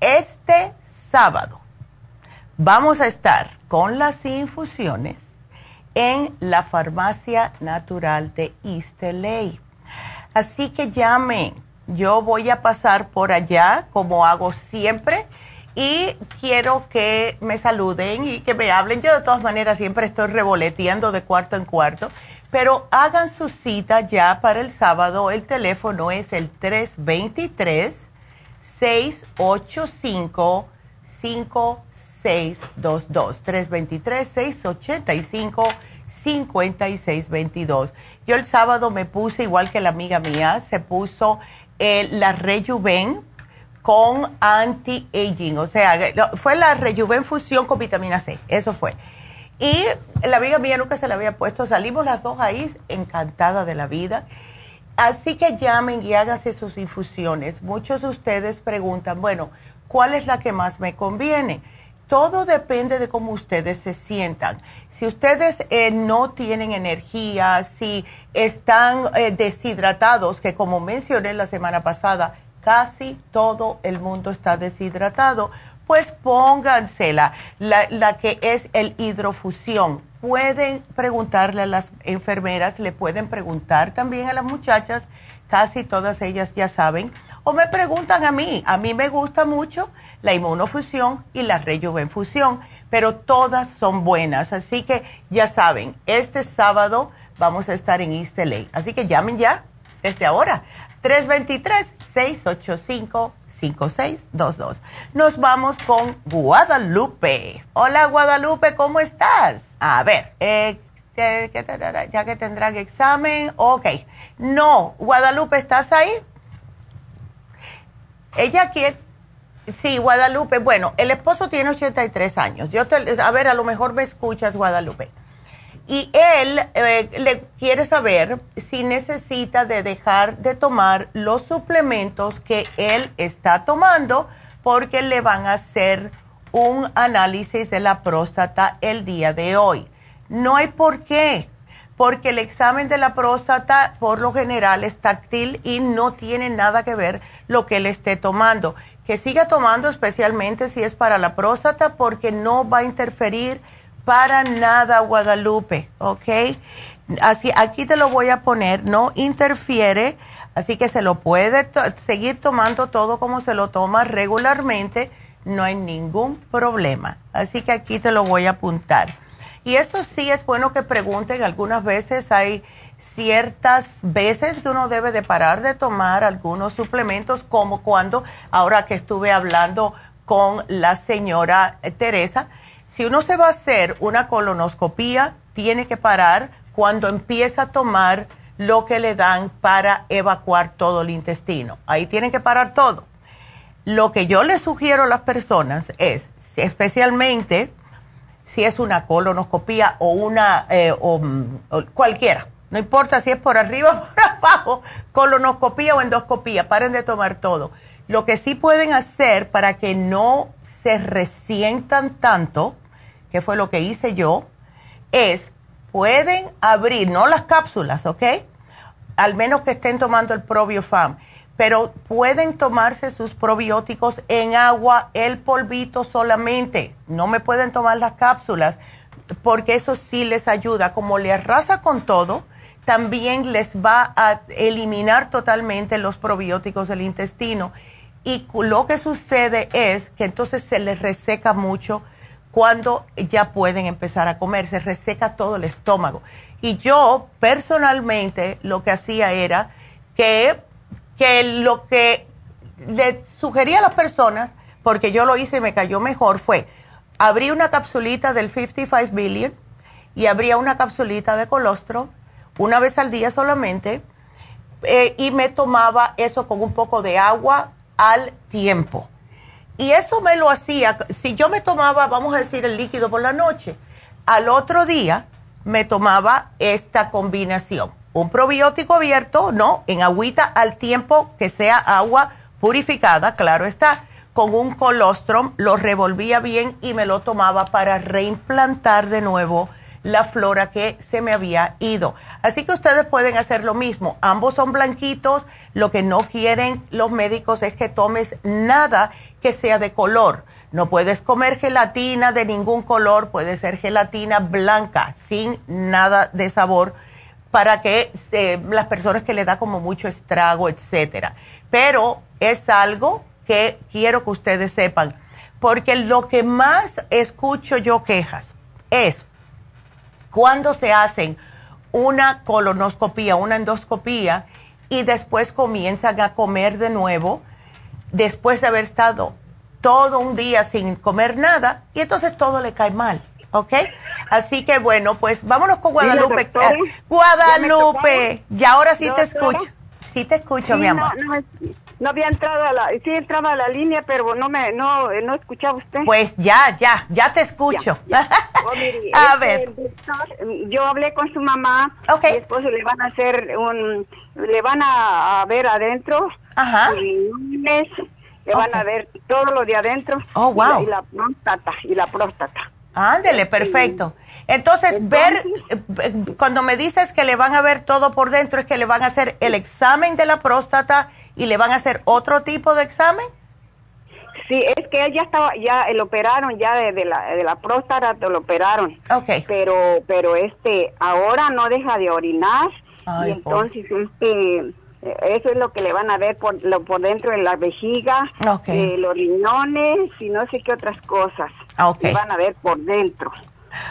este sábado vamos a estar con las infusiones en la farmacia natural de East Así que llamen, yo voy a pasar por allá como hago siempre y quiero que me saluden y que me hablen. Yo de todas maneras siempre estoy revoleteando de cuarto en cuarto, pero hagan su cita ya para el sábado. El teléfono es el 323 685 5 323-685-5622. Yo el sábado me puse, igual que la amiga mía, se puso eh, la Rejuven con anti-aging. O sea, fue la Rejuven fusión con vitamina C. Eso fue. Y la amiga mía nunca se la había puesto. Salimos las dos ahí encantadas de la vida. Así que llamen y háganse sus infusiones. Muchos de ustedes preguntan, bueno, ¿cuál es la que más me conviene? todo depende de cómo ustedes se sientan. Si ustedes eh, no tienen energía, si están eh, deshidratados, que como mencioné la semana pasada, casi todo el mundo está deshidratado, pues póngansela, la, la que es el hidrofusión. Pueden preguntarle a las enfermeras, le pueden preguntar también a las muchachas, casi todas ellas ya saben o me preguntan a mí, a mí me gusta mucho la inmunofusión y la rejuvenfusión, pero todas son buenas. Así que ya saben, este sábado vamos a estar en East Así que llamen ya desde ahora. 323-685-5622. Nos vamos con Guadalupe. Hola Guadalupe, ¿cómo estás? A ver, eh, ya que tendrán examen. Ok. No, Guadalupe, ¿estás ahí? Ella quiere, sí, Guadalupe, bueno, el esposo tiene 83 años. Yo a ver, a lo mejor me escuchas, Guadalupe. Y él eh, le quiere saber si necesita de dejar de tomar los suplementos que él está tomando porque le van a hacer un análisis de la próstata el día de hoy. No hay por qué porque el examen de la próstata por lo general es táctil y no tiene nada que ver lo que él esté tomando. Que siga tomando especialmente si es para la próstata porque no va a interferir para nada Guadalupe, ¿ok? Así, aquí te lo voy a poner, no interfiere, así que se lo puede seguir tomando todo como se lo toma regularmente, no hay ningún problema. Así que aquí te lo voy a apuntar. Y eso sí es bueno que pregunten, algunas veces hay ciertas veces que uno debe de parar de tomar algunos suplementos, como cuando, ahora que estuve hablando con la señora Teresa, si uno se va a hacer una colonoscopía, tiene que parar cuando empieza a tomar lo que le dan para evacuar todo el intestino. Ahí tienen que parar todo. Lo que yo le sugiero a las personas es, especialmente si es una colonoscopía o una, eh, mm, o, cualquiera, no importa si es por arriba o por abajo, colonoscopía o endoscopía, paren de tomar todo. Lo que sí pueden hacer para que no se resientan tanto, que fue lo que hice yo, es pueden abrir, no las cápsulas, ¿ok? Al menos que estén tomando el probiofam, pero pueden tomarse sus probióticos en agua, el polvito solamente. No me pueden tomar las cápsulas porque eso sí les ayuda. Como le arrasa con todo, también les va a eliminar totalmente los probióticos del intestino. Y lo que sucede es que entonces se les reseca mucho cuando ya pueden empezar a comer, se reseca todo el estómago. Y yo personalmente lo que hacía era que, que lo que le sugería a las personas, porque yo lo hice y me cayó mejor, fue abrí una capsulita del 55 billion y abría una capsulita de colostro una vez al día solamente eh, y me tomaba eso con un poco de agua al tiempo y eso me lo hacía, si yo me tomaba, vamos a decir, el líquido por la noche, al otro día me tomaba esta combinación. Un probiótico abierto, ¿no? En agüita al tiempo que sea agua purificada, claro está, con un colostrum, lo revolvía bien y me lo tomaba para reimplantar de nuevo la flora que se me había ido. Así que ustedes pueden hacer lo mismo. Ambos son blanquitos. Lo que no quieren los médicos es que tomes nada que sea de color. No puedes comer gelatina de ningún color, puede ser gelatina blanca, sin nada de sabor, para que eh, las personas que le da como mucho estrago, etcétera. Pero es algo que quiero que ustedes sepan, porque lo que más escucho yo quejas es cuando se hacen una colonoscopía, una endoscopía, y después comienzan a comer de nuevo, después de haber estado todo un día sin comer nada y entonces todo le cae mal, ¿ok? Así que bueno, pues vámonos con Guadalupe. Guadalupe, y ahora sí te escucho. Sí te escucho, mi amor. No, había entrado a la, sí entraba a la línea, pero no me, no, no escuchaba usted. Pues ya, ya, ya te escucho. Oh, a este, ver. yo hablé con su mamá. Ok. Después le van a hacer un, le van a, ver adentro. Ajá. Y un mes le van a ver todo lo de adentro. Oh, wow. Y la, próstata, y la próstata. Ándele, perfecto. Entonces, ver, eh, cuando me dices que le van a ver todo por dentro, es que le van a hacer el examen de la próstata y le van a hacer otro tipo de examen. Sí, es que él ya estaba, ya lo operaron, ya de, la, de la próstata lo operaron. Ok. Pero, pero este, ahora no deja de orinar y entonces, este eh, eso es lo que le van a ver por, lo, por dentro de la vejiga, eh, los riñones y no sé qué otras cosas. Ah, le van a ver por dentro.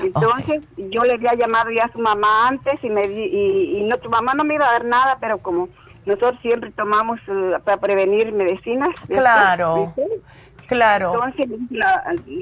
Entonces, yo le había llamado ya a su mamá antes y me y, no, tu mamá no me iba a dar nada, pero como nosotros siempre tomamos eh, para prevenir medicinas. Claro. Claro. Entonces,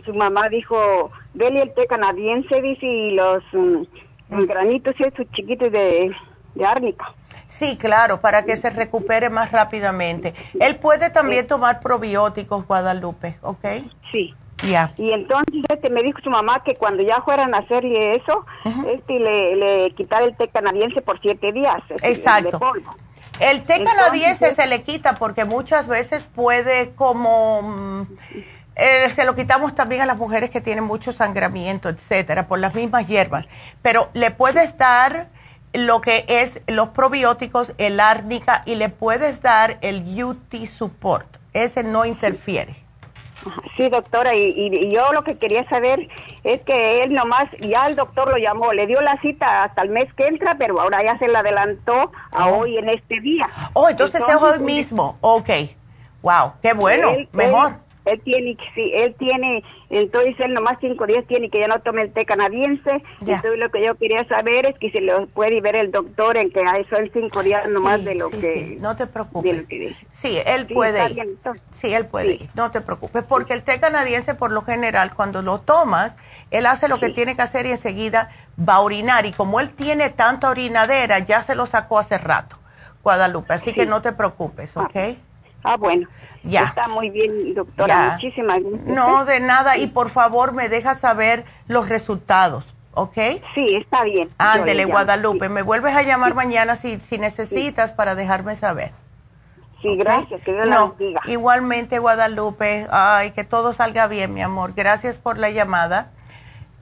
su mamá dijo, dele el té canadiense, dice, y los mm. granitos esos chiquitos de, de árnica. Sí, claro, para que se recupere más rápidamente. Él puede también tomar probióticos, Guadalupe, ¿ok? Sí. Ya. Y entonces este, me dijo su mamá que cuando ya fueran a hacerle eso, este, le, le quitar el té canadiense por siete días. Este, Exacto. El, té canadiense se le quita porque muchas veces puede como... Mm, eh, se lo quitamos también a las mujeres que tienen mucho sangramiento, etcétera, por las mismas hierbas. Pero le puedes dar lo que es los probióticos, el árnica y le puedes dar el UT Support. Ese no interfiere. Sí, doctora, y, yo lo que quería saber es que él nomás, ya el doctor lo llamó, le dio la cita hasta el mes que entra, pero ahora ya se la adelantó a oh. hoy en este día. Oh, entonces, es hoy mismo. Ok. Wow, qué bueno, mejor. Él tiene, sí, él tiene, entonces él nomás cinco días tiene que ya no tome el té canadiense. Entonces lo que yo quería saber es que si lo puede ver el doctor en que hay son cinco días nomás de lo que... no te preocupes. sí, él puede ir. sí, él puede ir, no te preocupes, porque el té canadiense por lo general cuando lo tomas, él hace lo que tiene que hacer y enseguida va a orinar. Y como él tiene tanta orinadera, ya se lo sacó hace rato, Guadalupe. Así que no te preocupes, ¿ok? Ah, ah bueno. Ya. Está muy bien, doctora. Muchísimas gracias. No, de nada. Y por favor, me deja saber los resultados, ¿ok? Sí, está bien. Ándele, Guadalupe. Me vuelves a llamar mañana si, si necesitas para dejarme saber. Sí, gracias. Que Dios no, bendiga. Igualmente, Guadalupe. Ay, que todo salga bien, mi amor. Gracias por la llamada.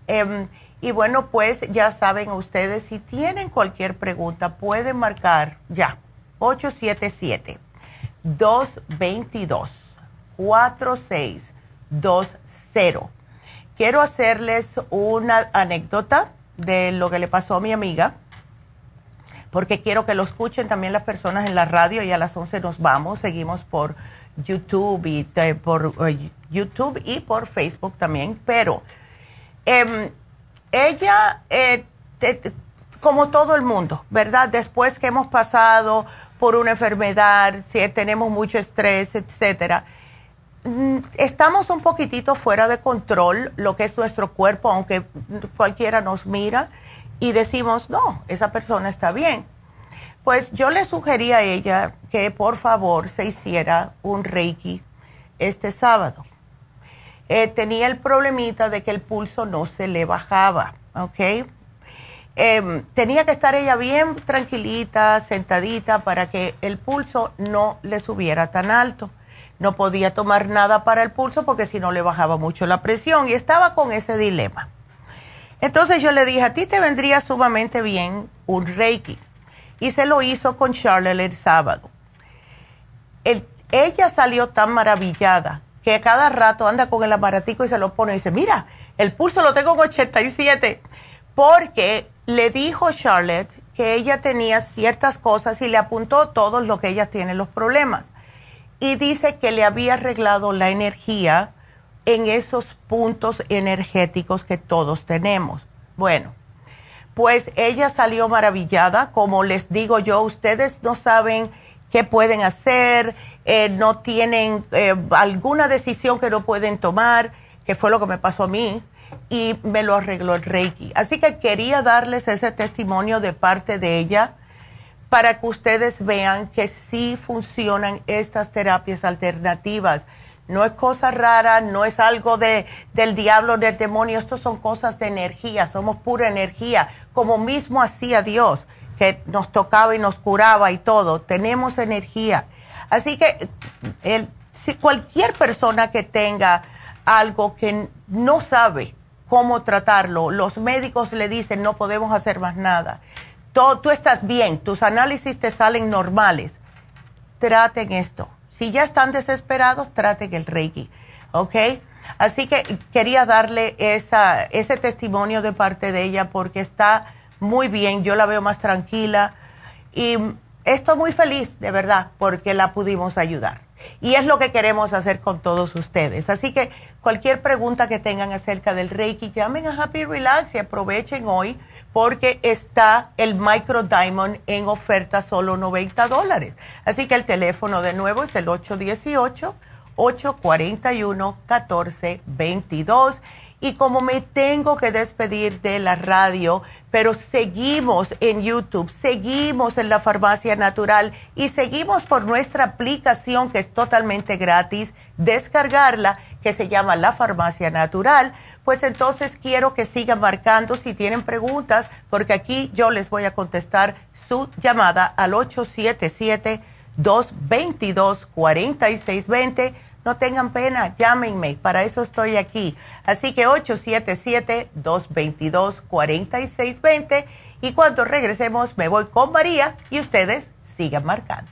Em, y bueno, pues ya saben ustedes, si tienen cualquier pregunta, pueden marcar ya 877 222 4620. Quiero hacerles una anécdota de lo que le pasó a mi amiga, porque quiero que lo escuchen también las personas en la radio y a las 11 nos vamos, seguimos por YouTube y por eh, YouTube y por Facebook también, pero em, ella eh, como todo el mundo, ¿verdad? Después que hemos pasado por una enfermedad, si tenemos mucho estrés, etcétera, mm, estamos un poquitito fuera de control lo que es nuestro cuerpo, aunque cualquiera nos mira y decimos, no, esa persona está bien. Pues yo le sugerí a ella que por favor se hiciera un reiki este sábado. Eh, tenía el problemita de que el pulso no se le bajaba, ¿ok? Em, tenía que estar ella bien tranquilita, sentadita, para que el pulso no le subiera tan alto. No podía tomar nada para el pulso porque si no le bajaba mucho la presión y estaba con ese dilema. Entonces yo le dije, a ti te vendría sumamente bien un Reiki. Y se lo hizo con Charlotte el sábado. ella salió tan maravillada que cada rato anda con el aparatico y se lo pone y dice, mira, el pulso lo tengo en 87, porque le dijo Charlotte que ella tenía ciertas cosas y le apuntó todo lo que ella tiene, los problemas. Y dice que le había arreglado la energía en esos puntos energéticos que todos tenemos. Bueno, pues ella salió maravillada. Como les digo yo, ustedes no saben qué pueden hacer, eh, no tienen eh, alguna decisión que no pueden tomar, que fue lo que me pasó a mí y me lo arregló el Reiki. Así que quería darles ese testimonio de parte de ella para que ustedes vean que sí funcionan estas terapias alternativas. No es cosa rara, no es algo de, del diablo, del demonio, estos son cosas de energía, somos pura energía, como mismo hacía Dios, que nos tocaba y nos curaba y todo, tenemos energía. Así que el, cualquier persona que tenga algo que no sabe cómo tratarlo. Los médicos le dicen no podemos hacer más nada. Tú, estás bien, tus análisis te salen normales. Traten esto. Si ya están desesperados, traten el Reiki. ¿Ok? Así que quería darle esa, ese testimonio de parte de ella porque está muy bien, yo la veo más tranquila y estoy muy feliz, de verdad, porque la pudimos ayudar. Y es lo que queremos hacer con todos ustedes. Así que cualquier pregunta que tengan acerca del Reiki, llamen a Happy Relax y aprovechen hoy porque está el Micro Diamond en oferta solo 90 dólares. Así que el teléfono de nuevo es el 818 841 1422 y como me tengo que despedir de la radio, pero seguimos en YouTube, seguimos en la farmacia natural y seguimos por nuestra aplicación que es totalmente gratis, descargarla, que se llama La Farmacia Natural, pues entonces quiero que sigan marcando si tienen preguntas, porque aquí yo les voy a contestar su llamada al 877-222-4620 no tengan pena, llámenme, para eso estoy aquí. Así que 877-222-4620 y cuando regresemos me voy con María y ustedes sigan marcando.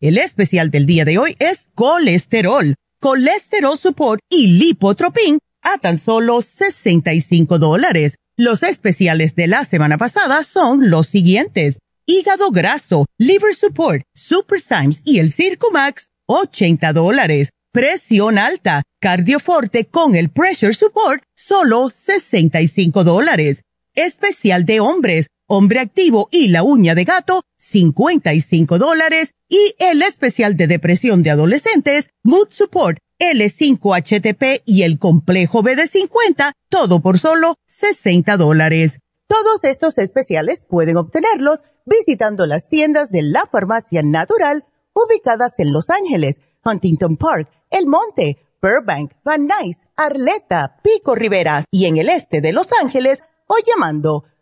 El especial del día de hoy es colesterol, colesterol support y lipotropin a tan solo 65 dólares los especiales de la semana pasada son los siguientes. Hígado graso, liver support, super Symes y el Circumax, 80 dólares. Presión alta, cardioforte con el pressure support, solo 65 dólares. Especial de hombres, hombre activo y la uña de gato, 55 dólares. Y el especial de depresión de adolescentes, mood support, L5HTP y el complejo B de 50, todo por solo 60 dólares. Todos estos especiales pueden obtenerlos visitando las tiendas de la farmacia natural ubicadas en Los Ángeles, Huntington Park, El Monte, Burbank, Van Nuys, Arleta, Pico Rivera y en el este de Los Ángeles o llamando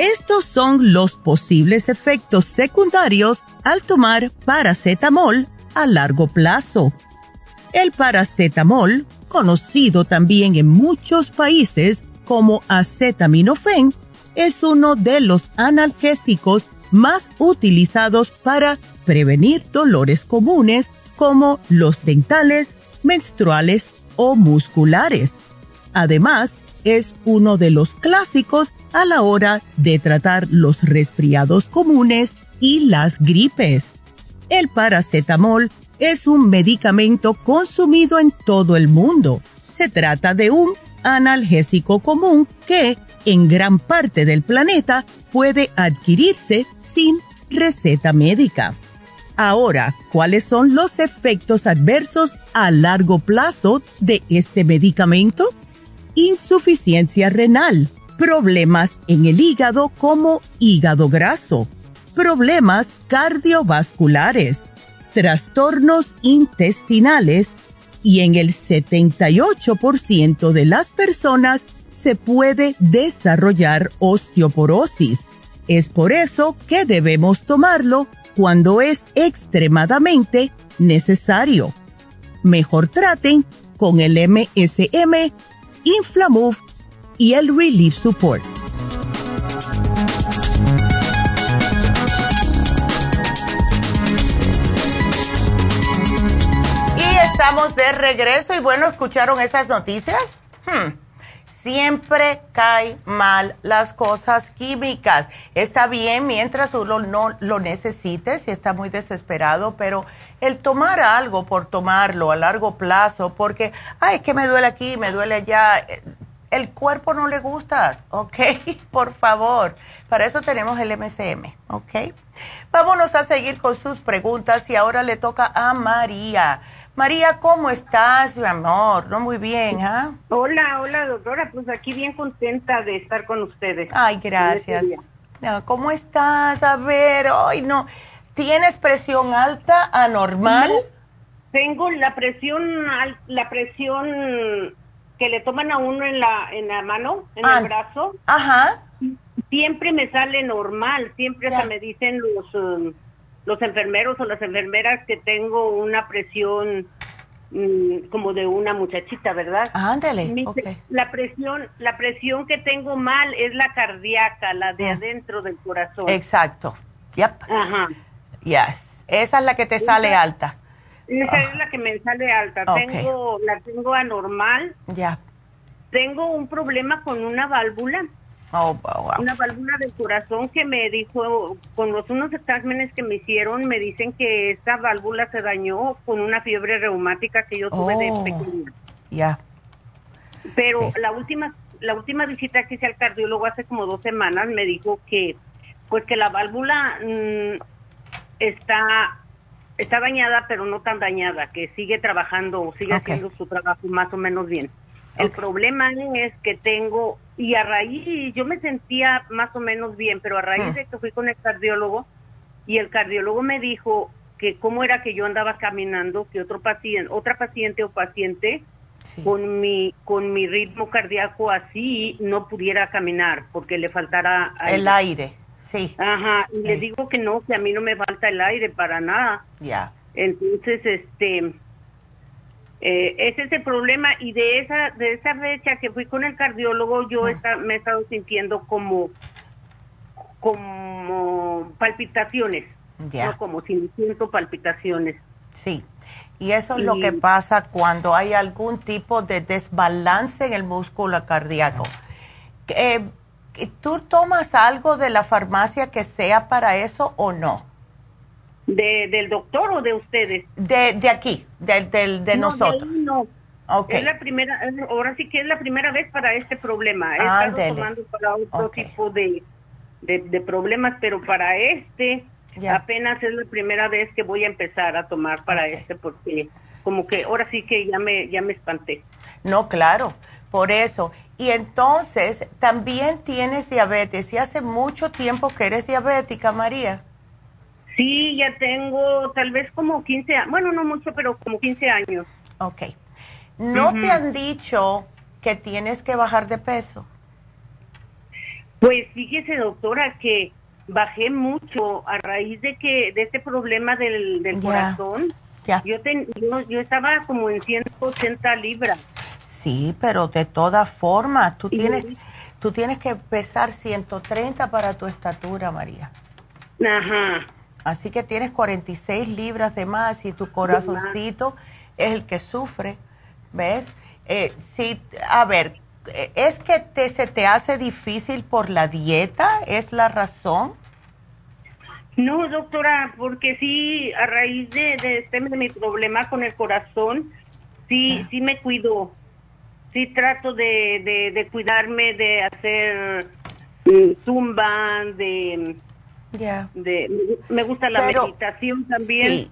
Estos son los posibles efectos secundarios al tomar paracetamol a largo plazo. El paracetamol, conocido también en muchos países como acetaminofén, es uno de los analgésicos más utilizados para prevenir dolores comunes como los dentales, menstruales o musculares. Además, es uno de los clásicos a la hora de tratar los resfriados comunes y las gripes. El paracetamol es un medicamento consumido en todo el mundo. Se trata de un analgésico común que en gran parte del planeta puede adquirirse sin receta médica. Ahora, ¿cuáles son los efectos adversos a largo plazo de este medicamento? Insuficiencia renal, problemas en el hígado como hígado graso, problemas cardiovasculares, trastornos intestinales y en el 78% de las personas se puede desarrollar osteoporosis. Es por eso que debemos tomarlo cuando es extremadamente necesario. Mejor traten con el MSM Inflamove y el Relief Support. Y estamos de regreso y bueno, ¿escucharon esas noticias? Hmm. Siempre cae mal las cosas químicas. Está bien mientras uno no lo necesite, si está muy desesperado, pero el tomar algo por tomarlo a largo plazo, porque, ay, que me duele aquí, me duele allá, eh, el cuerpo no le gusta, ¿ok? Por favor, para eso tenemos el MCM, ¿ok? Vámonos a seguir con sus preguntas y ahora le toca a María. María, ¿cómo estás, mi amor? No muy bien, ¿ah? Hola, hola, doctora. Pues aquí bien contenta de estar con ustedes. Ay, gracias. ¿Cómo estás? A ver, hoy no. ¿Tienes presión alta, anormal? Tengo la presión, la presión que le toman a uno en la, en la mano, en el ah, brazo. Ajá. Siempre me sale normal, siempre se me dicen los, um, los enfermeros o las enfermeras que tengo una presión mm, como de una muchachita, ¿verdad? Ándale. La presión, la presión que tengo mal es la cardíaca, la de ah. adentro del corazón. Exacto. Yep. Ajá. Yes. Esa es la que te sale alta. Esa es la que me sale alta. Tengo, la tengo anormal. Ya. Tengo un problema con una válvula. Oh, una válvula del corazón que me dijo, con los unos exámenes que me hicieron, me dicen que esta válvula se dañó con una fiebre reumática que yo tuve de oh, pequeña. Ya. Pero la última la última visita que hice al cardiólogo hace como dos semanas me dijo que pues que la válvula mm, está está dañada, pero no tan dañada, que sigue trabajando sigue haciendo su trabajo más o menos bien. El problema es que tengo, y a raíz, yo me sentía más o menos bien, pero a raíz mm. de que fui con el cardiólogo, y el cardiólogo me dijo que cómo era que yo andaba caminando, que otro paciente, otra paciente o paciente con mi con mi ritmo cardíaco así no pudiera caminar porque le faltara el aire. Sí. Ajá, y le digo que no, que a mí no me falta el aire para nada. Ya. Entonces, este, eh, ese es el problema y de esa de esa fecha que fui con el cardiólogo yo me he estado sintiendo como como palpitaciones, ya. como si siento palpitaciones. Sí. Y eso es lo que pasa cuando hay algún tipo de desbalance en el músculo cardíaco. Eh, ¿Tú tomas algo de la farmacia que sea para eso o no? ¿De, ¿Del doctor o de ustedes? De, de aquí, de, de, nosotros. no. Es la primera, ahora sí que es la primera vez para este problema. He estado tomando para otro tipo de, de, problemas, pero para este apenas es la primera vez que voy a empezar a tomar para este porque como que ahora sí que ya me, ya me espanté. No, claro, por eso. Y entonces, también tienes diabetes. ¿Y hace mucho tiempo que eres diabética, María? Sí, ya tengo tal vez como 15 años. Bueno, no mucho, pero como 15 años. Ok. ¿No te han dicho que tienes que bajar de peso? Pues fíjese, doctora, que bajé mucho a raíz de que de este problema del, corazón. Yo, ten, yo, yo estaba como en 180 libras. Sí, pero de todas formas, tú tienes, tú tienes que pesar 130 para tu estatura, María. Ajá. Así que tienes 46 libras de más y tu corazoncito es el que sufre, ¿ves? Eh, sí, a ver, ¿es que te, se te hace difícil por la dieta? ¿Es la razón? No, doctora, porque sí, a raíz de, de, este, de mi problema con el corazón, sí, sí me cuido sí trato de, de, cuidarme, de hacer mm, zumba, de, me gusta la meditación también. Sí.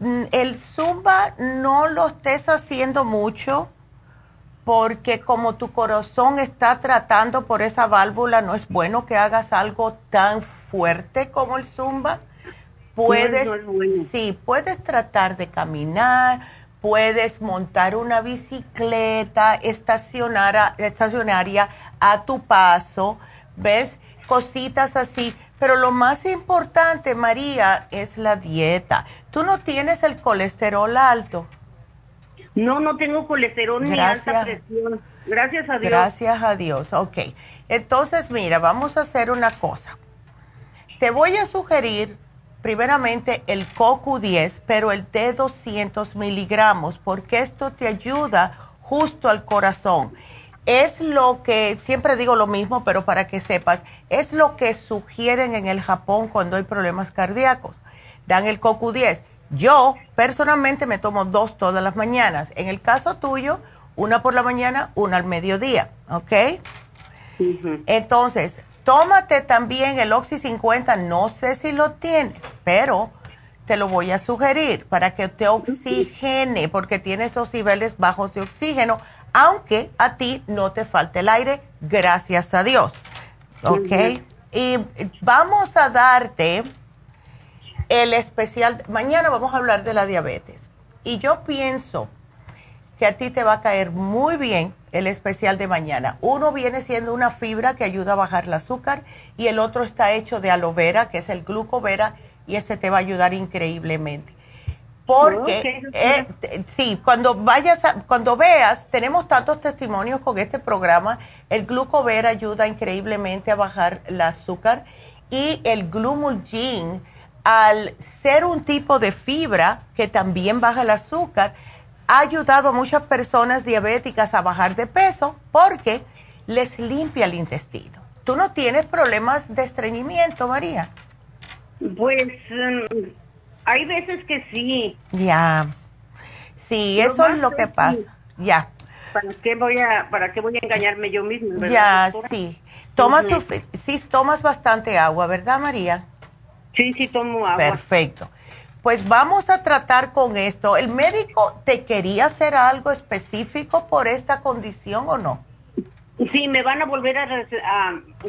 Mm, el zumba no lo estés haciendo mucho porque como tu corazón está tratando por esa válvula, no es bueno que hagas algo tan fuerte como el zumba. Puedes, sí, puedes tratar de caminar, puedes montar una bicicleta estacionaria a tu paso, ¿ves? Cositas así. Pero lo más importante, María, es la dieta. ¿Tú no tienes el colesterol alto? No, no tengo colesterol ni alta presión. Gracias a Dios. Gracias a Dios, ok. Entonces, mira, vamos a hacer una cosa. Te voy a sugerir primeramente el CoQ10, pero el de 200 miligramos, porque esto te ayuda justo al corazón. Es lo que, siempre digo lo mismo, pero para que sepas, es lo que sugieren en el Japón cuando hay problemas cardíacos. Dan el CoQ10. Yo personalmente me tomo dos todas las mañanas. En el caso tuyo, una por la mañana, una al mediodía. ¿ok? Entonces, tómate también el Oxy 50, no sé si lo tienes, pero te lo voy a sugerir para que te oxigene, porque tiene esos niveles bajos de oxígeno, aunque a ti no te falte el aire, gracias a Dios. ¿Ok? Y vamos a darte el especial, mañana vamos a hablar de la diabetes. Y yo pienso que a ti te va a caer muy bien el especial de mañana. Uno viene siendo una fibra que ayuda a bajar el azúcar y el otro está hecho de aloe vera, que es el glucovera, y ese te va a ayudar increíblemente. Porque, eh, sí, cuando vayas, cuando veas, tenemos tantos testimonios con este programa, el glucovera ayuda increíblemente a bajar el azúcar y el glumulgin, al ser un tipo de fibra que también baja el azúcar, ha ayudado a muchas personas diabéticas a bajar de peso porque les limpia el intestino. ¿Tú no tienes problemas de estreñimiento, María? Pues mm, hay veces que sí. Ya. Sí, eso es lo que pasa. Ya. ¿Para qué voy a para qué voy a engañarme yo misma? Ya, sí. Tomas sí, tomas bastante agua, ¿verdad, María? Sí, sí tomo agua. Perfecto. Pues vamos a tratar con esto. ¿El médico te quería hacer algo específico por esta condición o no? Sí, me van a volver a,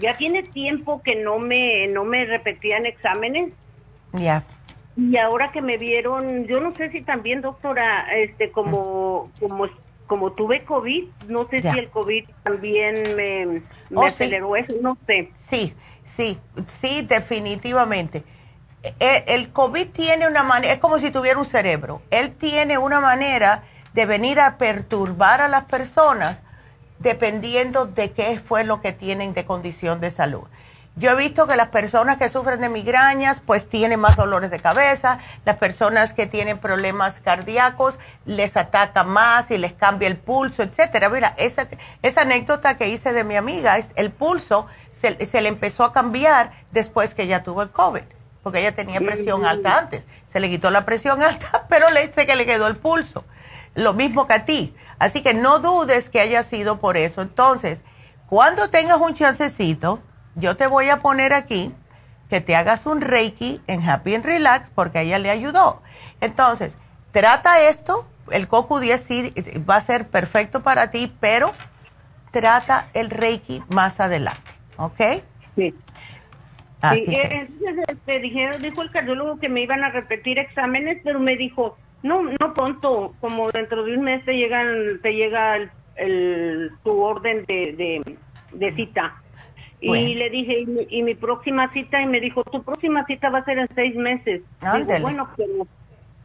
ya tiene tiempo que no me no me repetían exámenes. Ya. Y ahora que me vieron, yo no sé si también, doctora, este como como como tuve COVID, no sé si el COVID también me, me oh, aceleró eso, no sé. Sí, sí, sí, definitivamente. E, el COVID tiene una manera, es como si tuviera un cerebro. Él tiene una manera de venir a perturbar a las personas dependiendo de qué fue lo que tienen de condición de salud. Yo he visto que las personas que sufren de migrañas pues tienen más dolores de cabeza, las personas que tienen problemas cardíacos les ataca más y les cambia el pulso, etcétera. Mira, esa, esa anécdota que hice de mi amiga, el pulso se, se le empezó a cambiar después que ella tuvo el COVID, porque ella tenía presión alta antes. Se le quitó la presión alta, pero le dice que le quedó el pulso. Lo mismo que a ti. Así que no dudes que haya sido por eso. Entonces, cuando tengas un chancecito, yo te voy a poner aquí que te hagas un Reiki en Happy and Relax porque a ella le ayudó. Entonces, trata esto, el Coco 10 sí va a ser perfecto para ti, pero trata el Reiki más adelante, ¿ok? Sí. Así sí, entonces, este, dijeron, dijo el cardiólogo que me iban a repetir exámenes, pero me dijo, no, no pronto, como dentro de un mes te llegan, te llega el, tu orden de, de, cita. Y le dije, y mi, próxima cita? Y me dijo, tu próxima cita va a ser en seis meses. Digo, bueno, pero,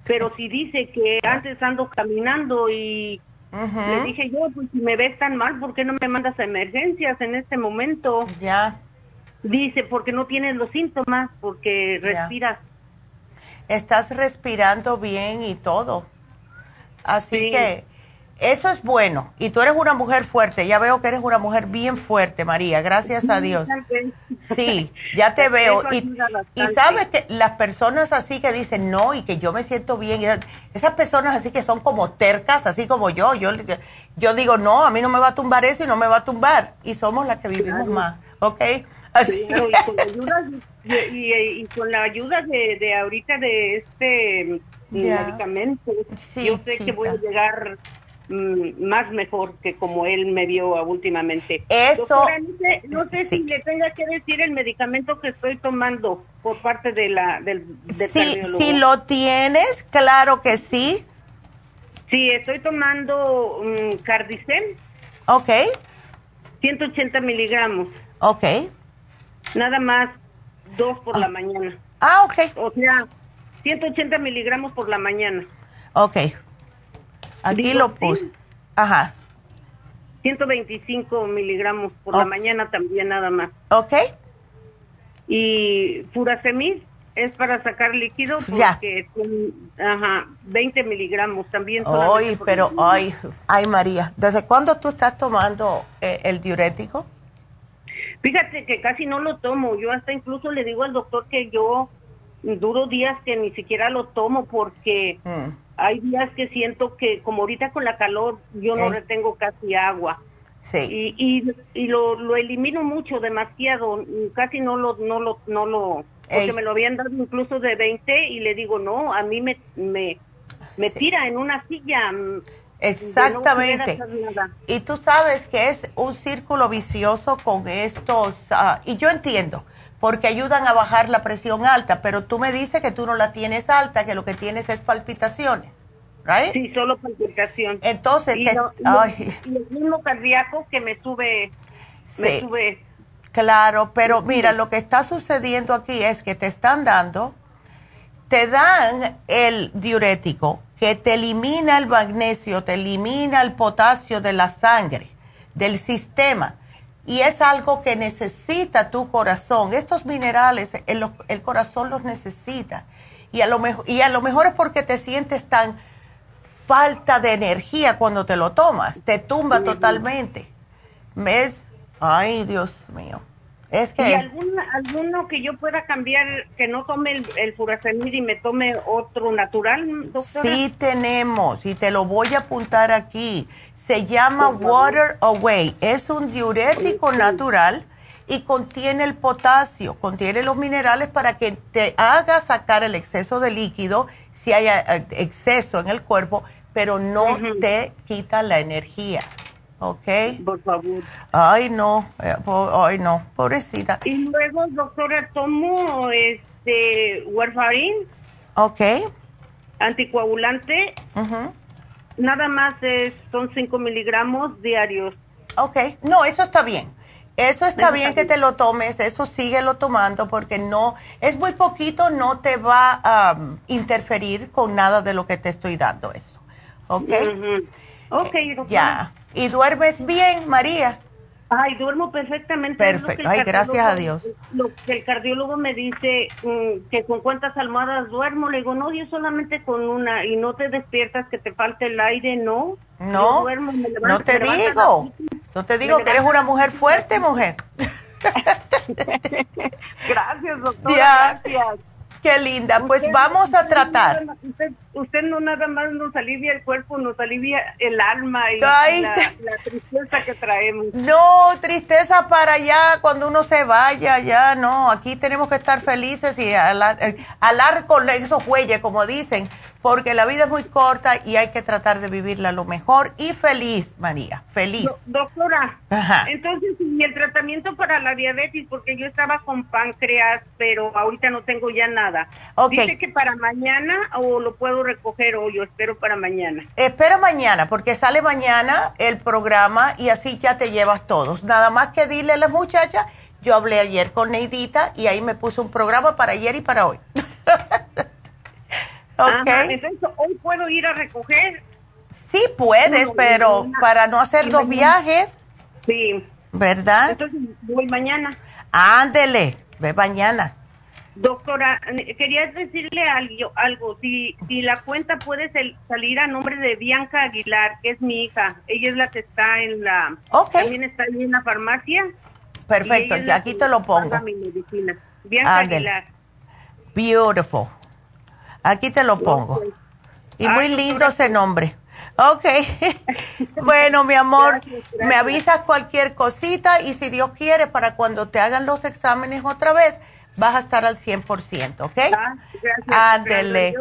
pero si dice que antes ando caminando y le dije yo, pues si me ves tan mal, ¿por qué no me mandas a emergencias en este momento? Ya. Dice, porque no tienes los síntomas, porque respiras estás respirando bien y todo. Así que eso es bueno. Y tú eres una mujer fuerte. Ya veo que eres una mujer bien fuerte, María. Gracias a Dios. Sí, ya te veo. Y, y, sabes que las personas así que dicen no y que yo me siento bien, esas personas así que son como tercas, así como yo, yo, yo digo no, a mí no me va a tumbar eso y no me va a tumbar. Y somos las que vivimos más, ¿ok? Así. y, con la ayuda de, de ahorita de este medicamento, yo sé que voy a llegar mm, más mejor que como él me vio últimamente. Eso. no sé, si le tenga que decir el medicamento que estoy tomando por parte de la del, sí, Si lo tienes, claro que sí. Sí, estoy tomando um, Cardicen. Ok. 180 miligramos. Ok. Nada más dos por la ah. mañana. Ah, ok. O sea, 180 miligramos por la mañana. Ok. Aquí lo puse. Ajá. 125 miligramos por la mañana también nada más. Ok. Y Furasemid es para sacar líquido porque ya. ajá, 20 miligramos también. Ay, pero, ay, ay María, ¿desde cuándo tú estás tomando eh, el diurético? Fíjate que casi no lo tomo. Yo hasta incluso le digo al doctor que yo duro días que ni siquiera lo tomo porque mm. Hay días que siento que como ahorita con la calor yo no retengo casi agua. Sí. Y, y, lo, lo, elimino mucho, demasiado, casi no lo, no lo, no lo, porque me lo habían dado incluso de 20 y le digo, no, a mí me, me, me tira en una silla. Mm, Exactamente. y tú sabes que es un círculo vicioso con estos, ah, y yo entiendo, porque ayudan a bajar la presión alta, pero tú me dices que tú no la tienes alta, que lo que tienes es palpitaciones. Right? Sí, solo palpitación. Entonces, y, el mismo cardíaco que me sube, me sube. Claro, pero mira, lo que está sucediendo aquí es que te están dando, te dan el diurético que te elimina el magnesio, te elimina el potasio de la sangre, del sistema. Y es algo que necesita tu corazón. Estos minerales, el, el corazón los necesita. Y a, lo y a lo mejor es porque te sientes tan falta de energía cuando te lo tomas, te tumba totalmente. ¿Ves? Ay, Dios mío. Es que... ¿Y alguno que yo pueda cambiar, que no tome el, el y me tome otro natural, doctora? Sí tenemos, y te lo voy a apuntar aquí. Se llama Water Away. Es un diurético natural y contiene el potasio, contiene los minerales para que te haga sacar el exceso de líquido si hay eh, exceso en el cuerpo, pero no te quita la energía. ¿Ok? Por favor. Ay, no, eh, ay, no, pobrecita. Y luego, doctora, tomo este warfarin. Ok. Anticoagulante. Nada más es, son 5 miligramos diarios. Ok, no, eso está bien. Eso está bien que te lo tomes, eso síguelo tomando porque no, es muy poquito, no te va a interferir con nada de lo que te estoy dando eso. ¿Ok? Ok, eh, Ya. ¿Y duermes bien, María? Ay, duermo perfectamente. Perfecto. Ay, gracias a Dios. Lo que el cardiólogo me dice mm, que con cuántas almohadas duermo, le digo, no, yo solamente con una y no te despiertas que te falte el aire, no. No, no te digo. No te digo que eres una mujer fuerte, mujer. gracias, doctora. Gracias. Qué linda. Pues vamos a tratar. Usted, no nada más nos alivia el cuerpo, nos alivia el alma y la, tristeza que traemos. No, tristeza para allá cuando uno se vaya, ya no. Aquí tenemos que estar felices y alar, alar con esos huellas, como dicen, porque la vida es muy corta y hay que tratar de vivirla lo mejor y feliz, María, feliz. doctora, entonces, ¿y el tratamiento para la diabetes? Porque yo estaba con páncreas, pero ahorita no tengo ya nada. Dice que para mañana o lo puedo recoger hoy, yo espero para mañana. Espero mañana, porque sale mañana el programa y así ya te llevas todos. Nada más que dile a las muchachas, yo hablé ayer con Neidita y ahí me puso un programa para ayer y para hoy. Okay. entonces, ¿hoy puedo ir a recoger? Sí puedes, pero para no hacer dos viajes. Sí. ¿Verdad? Entonces, voy mañana. Ándele, ve mañana. Doctora, quería decirle algo. Si, si la cuenta puede salir a nombre de Bianca Aguilar, que es mi hija. Ella es la que está en la... También está ahí en la farmacia. Perfecto, ya aquí te lo pongo. Mi medicina. Bianca Aguilar. Beautiful. Aquí te lo pongo. Y muy lindo ese nombre. Ok. bueno, mi amor, me avisas cualquier cosita y si Dios quiere, para cuando te hagan los exámenes otra vez, vas a estar al 100%, ¿ok? Ah, Ándele.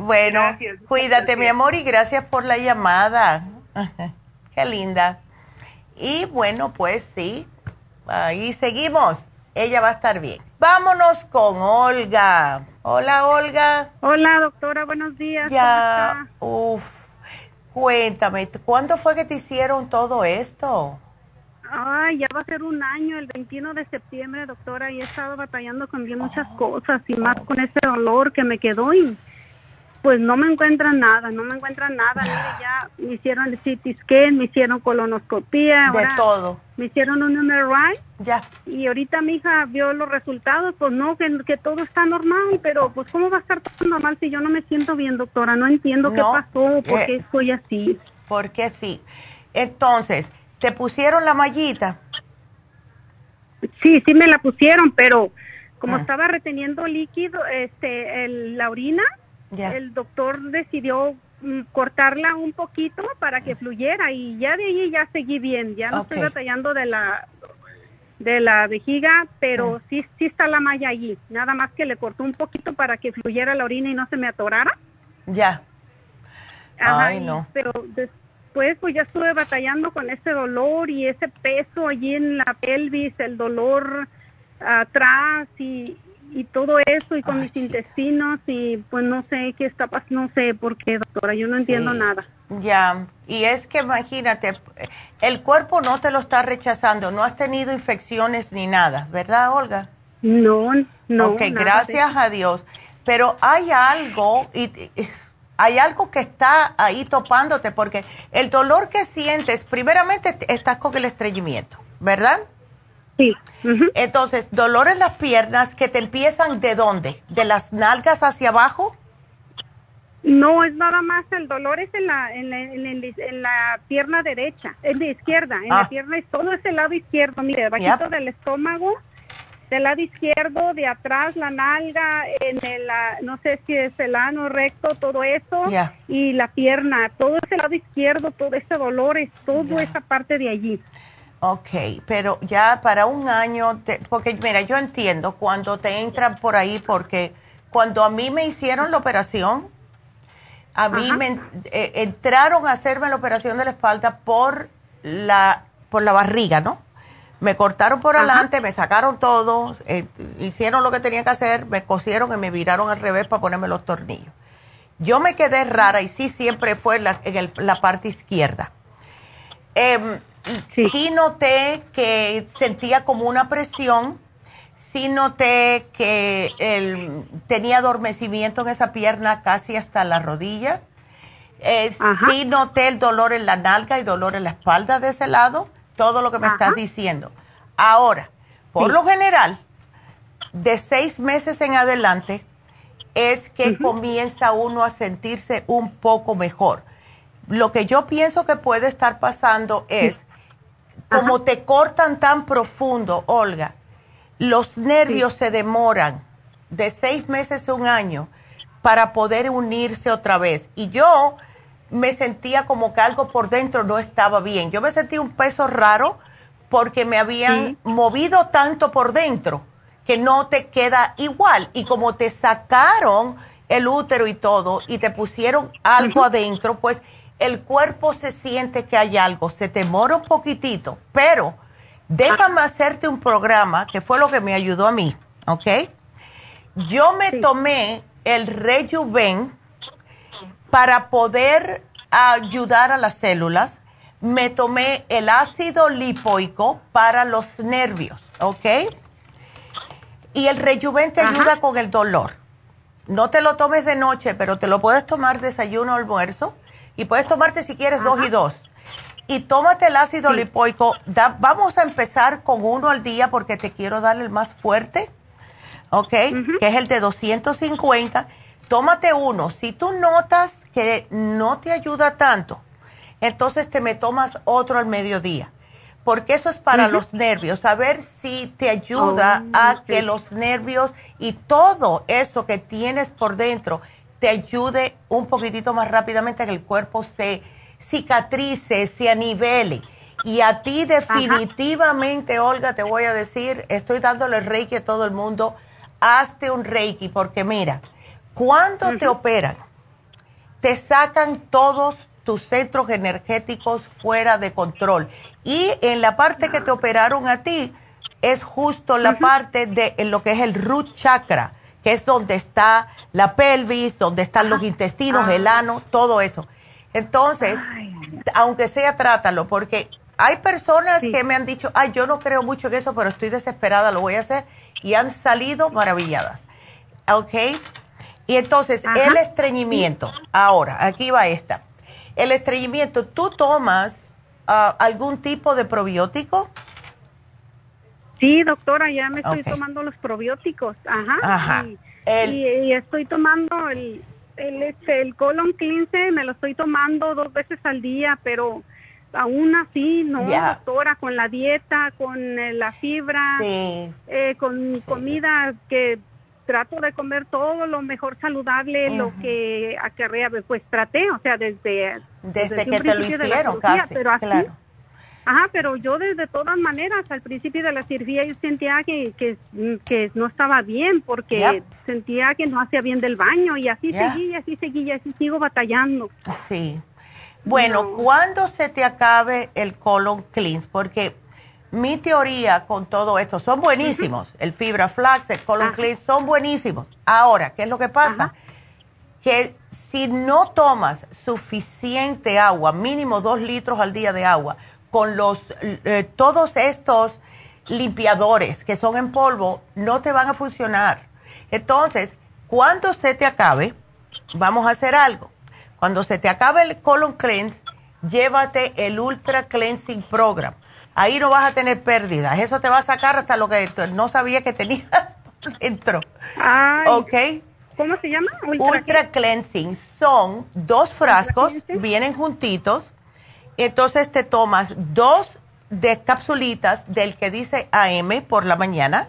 Bueno, cuídate, mi amor, y gracias por la llamada. Qué linda. Y bueno, pues sí, ahí seguimos. Ella va a estar bien. Vámonos con Olga. Hola, Olga. Hola, doctora, buenos días. Ya, uff, cuéntame, ¿cuándo fue que te hicieron todo esto? Ay, ya va a ser un año, el 21 de septiembre, doctora, y he estado batallando con bien muchas cosas y más con ese dolor que me quedó y pues no me encuentran nada, no me encuentran nada. Mire, ya me hicieron el CT scan, me hicieron colonoscopía. De todo. Me hicieron un MRI. Ya. Y ahorita mi hija vio los resultados, pues no, que, que todo está normal, pero pues ¿cómo va a estar todo normal si yo no me siento bien, doctora? No entiendo qué pasó, por qué estoy así. ¿Por qué sí? Entonces, ¿te pusieron la mallita? Sí, sí me la pusieron, pero como ah. estaba reteniendo líquido, este, el, la orina, el doctor decidió mm, cortarla un poquito para que fluyera y ya de ahí ya seguí bien, ya no estoy batallando de la de la vejiga, pero mm. sí sí está la malla allí, nada más que le cortó un poquito para que fluyera la orina y no se me atorara. Ya. Ay, no. Pero después pues ya estuve batallando con ese dolor y ese peso allí en la pelvis, el dolor atrás y, y todo eso y con mis intestinos y pues no sé qué está pasando, no sé por qué, doctora, yo no entiendo nada. Ya, y es que imagínate, el cuerpo no te lo está rechazando, no has tenido infecciones ni nada, ¿verdad, Olga? No, no. Ok, gracias a Dios. Pero hay algo, y, hay algo que está ahí topándote, porque el dolor que sientes, primeramente estás con el estreñimiento, ¿verdad? Sí. Entonces, dolor en las piernas que te empiezan de dónde? ¿De las nalgas hacia abajo? No, es nada más el dolor es en la, en la, en la, pierna derecha, en la izquierda, en la ah. pierna, todo ese lado izquierdo, mire, debajo del estómago, del lado izquierdo, de atrás, la nalga, en el, no sé si es el ano recto, todo eso, y la pierna, todo ese lado izquierdo, todo ese dolor, es toda esa parte de allí. Ok, pero ya para un año, porque mira, yo entiendo cuando te entran por ahí, porque cuando a mí me hicieron la operación, a mí me eh, entraron a hacerme la operación de la espalda por la, por la barriga, ¿no? Me cortaron por adelante, me sacaron todo, eh, hicieron lo que tenían que hacer, me cosieron y me viraron al revés para ponerme los tornillos. Yo me quedé rara y sí siempre fue en la, en la parte izquierda. Eh, sí. noté que sentía como una presión, sí noté que tenía adormecimiento en esa pierna casi hasta la rodilla. Eh, sí noté el dolor en la nalga y dolor en la espalda de ese lado, todo lo que me estás diciendo. Ahora, por lo general, de seis meses en adelante, es que comienza uno a sentirse un poco mejor. Lo que yo pienso que puede estar pasando es como te cortan tan profundo, Olga, los nervios se demoran de seis meses a un año para poder unirse otra vez. Y yo me sentía como que algo por dentro no estaba bien. Yo me sentí un peso raro porque me habían movido tanto por dentro que no te queda igual. Y como te sacaron el útero y todo y te pusieron algo adentro, pues el cuerpo se siente que hay algo, se te mora un poquitito, pero déjame hacerte un programa que fue lo que me ayudó a mí, ¿ok? Yo me tomé el Rejuven para poder ayudar a las células. Me tomé el ácido lipoico para los nervios, ¿ok? Y el Rejuven te ayuda con el dolor. No te lo tomes de noche, pero te lo puedes tomar desayuno o almuerzo y puedes tomarte si quieres dos y dos. Y tómate el ácido lipoico. vamos a empezar con uno al día porque te quiero dar el más fuerte, ¿ok? Que es el de 250. Tómate uno. Si tú notas que no te ayuda tanto, entonces te me tomas otro al mediodía. Porque eso es para los nervios. A ver si te ayuda oh, a que los nervios y todo eso que tienes por dentro te ayude un poquitito más rápidamente a que el cuerpo se cicatrice, se anivele. Y a ti definitivamente, Olga, te voy a decir, estoy dándole reiki a todo el mundo, hazte un reiki, porque mira, cuando te operan, te sacan todos tus centros energéticos fuera de control. Y en la parte que te operaron a ti, es justo la parte de lo que es el root chakra que es donde está la pelvis, donde están los intestinos, el ah. ano, todo eso. Entonces, aunque sea, trátalo, porque hay personas que me han dicho, ay, yo no creo mucho en eso, pero estoy desesperada, lo voy a hacer, y han salido maravilladas. ¿Ok? Y entonces, el estreñimiento, ahora, aquí va esta. El estreñimiento, ¿tú tomas ah, algún tipo de probiótico? Sí, doctora, ya me estoy tomando los probióticos. Ajá. Ajá. Y, estoy tomando el, el, este, el colon 15, me lo estoy tomando dos veces al día, pero aún así, no, doctora, con la dieta, con eh, la fibra, eh, con comida que trato de comer todo lo mejor saludable, lo que acarrea, pues traté, o sea, desde... Desde, que te lo hicieron casi, pero así, claro. Ajá, pero yo de, todas maneras, al principio de la cirugía yo sentía que, que, no estaba bien porque sentía que no hacía bien del baño y así seguí, así seguí, y así sigo batallando. Sí. Bueno, ¿cuándo se te acabe el colon cleanse? Porque mi teoría con todo esto, son buenísimos, el fibra flax, el colon cleanse, son buenísimos. Ahora, ¿qué es lo que pasa? Que si no tomas suficiente agua, mínimo dos litros al día de agua, con los eh, todos estos limpiadores que son en polvo no te van a funcionar. Entonces, cuando se te acabe, vamos a hacer algo. Cuando se te acabe el colon cleanse, llévate el Ultra Cleansing Program. Ahí no vas a tener pérdidas. Eso te va a sacar hasta lo que no sabía que tenías dentro. ¿Ok? ¿Cómo se llama? Ultra, Cleansing. Son dos frascos, vienen juntitos entonces te tomas dos de capsulitas del que dice AM por la mañana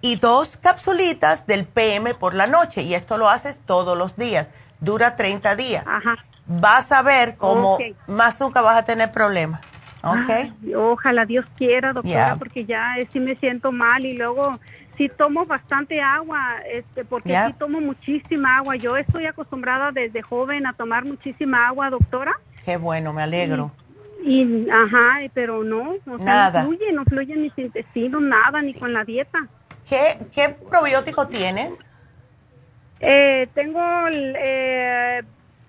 y dos capsulitas del PM por la noche. Y esto lo haces todos los días. Dura 30 días. Ajá. Vas a ver cómo más nunca vas a tener problemas. ¿Ok? ojalá Dios quiera, doctora, porque ya sí me siento mal y luego sí tomo bastante agua, este, porque sí tomo muchísima agua. Yo estoy acostumbrada desde joven a tomar muchísima agua, doctora. Qué bueno, me alegro. Y, ajá, pero no, o sea, no fluye, no fluye ni sin intestino, nada, ni con la dieta. ¿Qué, qué probiótico tienes? Eh, tengo el, eh,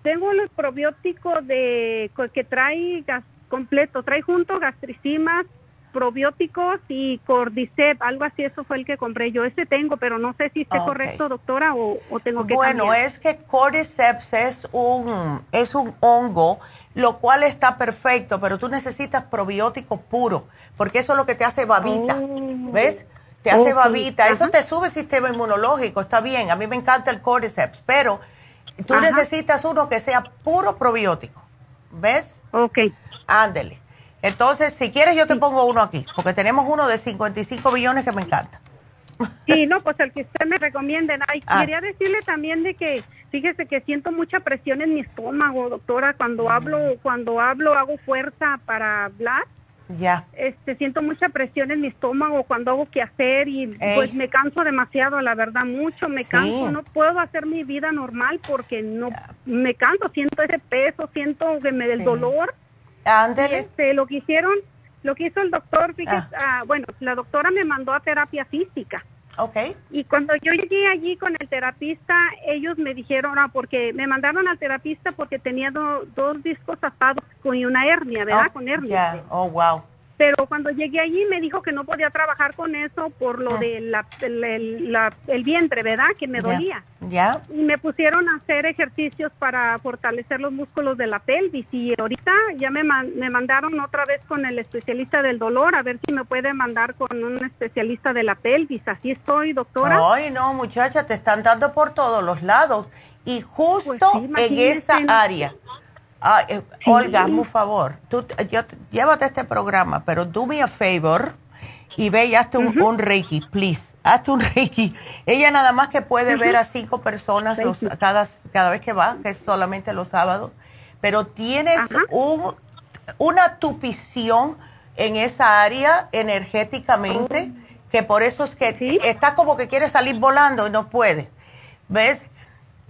tengo los probióticos de que trae gas completo, trae junto gastricimas, probióticos y Cordicep, algo así, eso fue el que compré yo. Ese tengo, pero no sé si esté correcto, doctora, o, tengo que Bueno, es que Cordyceps es un, es un hongo lo cual está perfecto, pero tú necesitas probiótico puro, porque eso es lo que te hace babita, oh. ¿ves? Te hace babita, eso te sube el sistema inmunológico, está bien, a mí me encanta el cordyceps, pero tú necesitas uno que sea puro probiótico, ¿ves? Ok. Ándele. Entonces, si quieres, yo te pongo uno aquí, porque tenemos uno de 55 billones que me encanta. Sí, no, pues el que usted me recomiende. Ay, ah. Quería decirle también de que Fíjese que siento mucha presión en mi estómago, doctora, cuando hablo, cuando hablo hago fuerza para hablar. Ya. Este, siento mucha presión en mi estómago cuando hago que hacer y pues me canso demasiado, la verdad, mucho me canso, no puedo hacer mi vida normal porque no me canso, siento ese peso, siento que me del dolor. Ándele. Este, lo que hicieron, lo que hizo el doctor, fíjese, ah. Ah, bueno, la doctora me mandó a terapia física. Okay. Y cuando yo llegué allí con el terapista, ellos me dijeron, ah, porque me mandaron al terapista porque tenía dos discos atados con una hernia, ¿verdad? Oh, con hernia. Oh, wow. Pero cuando llegué allí me dijo que no podía trabajar con eso por lo ah. de la, el, vientre, ¿verdad? Que me dolía. Ya. Y me pusieron a hacer ejercicios para fortalecer los músculos de la pelvis. Y ahorita ya me, me mandaron otra vez con el especialista del dolor, a ver si me puede mandar con un especialista de la pelvis. Así estoy, doctora. Ay, no, muchacha, te están dando por todos los lados. Y justo pues en esa área Ah, eh, Olga, un favor. Tú, yo, llévate este programa, pero do me a favor y ve y hazte un, Reiki, please. Hazte un Reiki. Ella nada más que puede ver a cinco personas cada, cada vez que va, que es solamente los sábados. Pero tienes un, una tupición en esa área energéticamente, oh. que por eso es que está como que quiere salir volando y no puede. ¿Ves?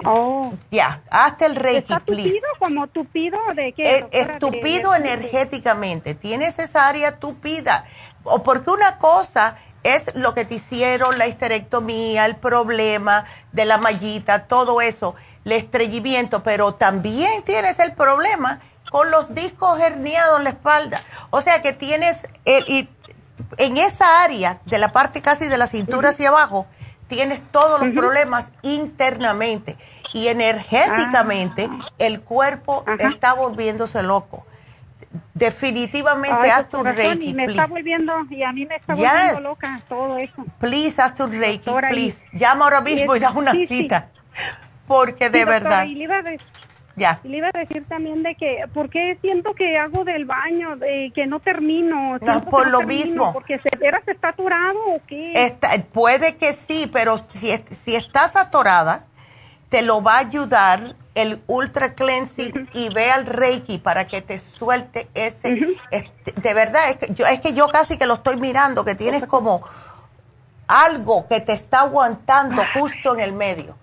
Oh. Ya, hasta el Reiki, ¿Está tupido como tupido de qué? Es, tupido energéticamente. Tienes esa área tupida. O porque una cosa es lo que te hicieron, la histerectomía, el problema de la mallita, todo eso, el estreñimiento, pero también tienes el problema con los discos herniados en la espalda. O sea que tienes, el, y en esa área de la parte casi de la cintura hacia abajo, tienes todos los problemas internamente y energéticamente ah. el cuerpo está volviéndose loco. Definitivamente haz tu reiki. Y me está volviendo, y a mí me está volviendo loca todo eso. Please, haz tu reiki, please. Llama ahora mismo y, da una cita. Porque de verdad. Ya. Y le iba a decir también de que, ¿por qué siento que hago del baño, de que no termino? No, por lo mismo. Porque se, está atorado o qué? Está, puede que sí, pero si, si estás atorada, te lo va a ayudar el Ultra Cleansing y ve al Reiki para que te suelte ese. Este, de verdad, es que, yo, es que yo casi que lo estoy mirando, que tienes como algo que te está aguantando justo en el medio.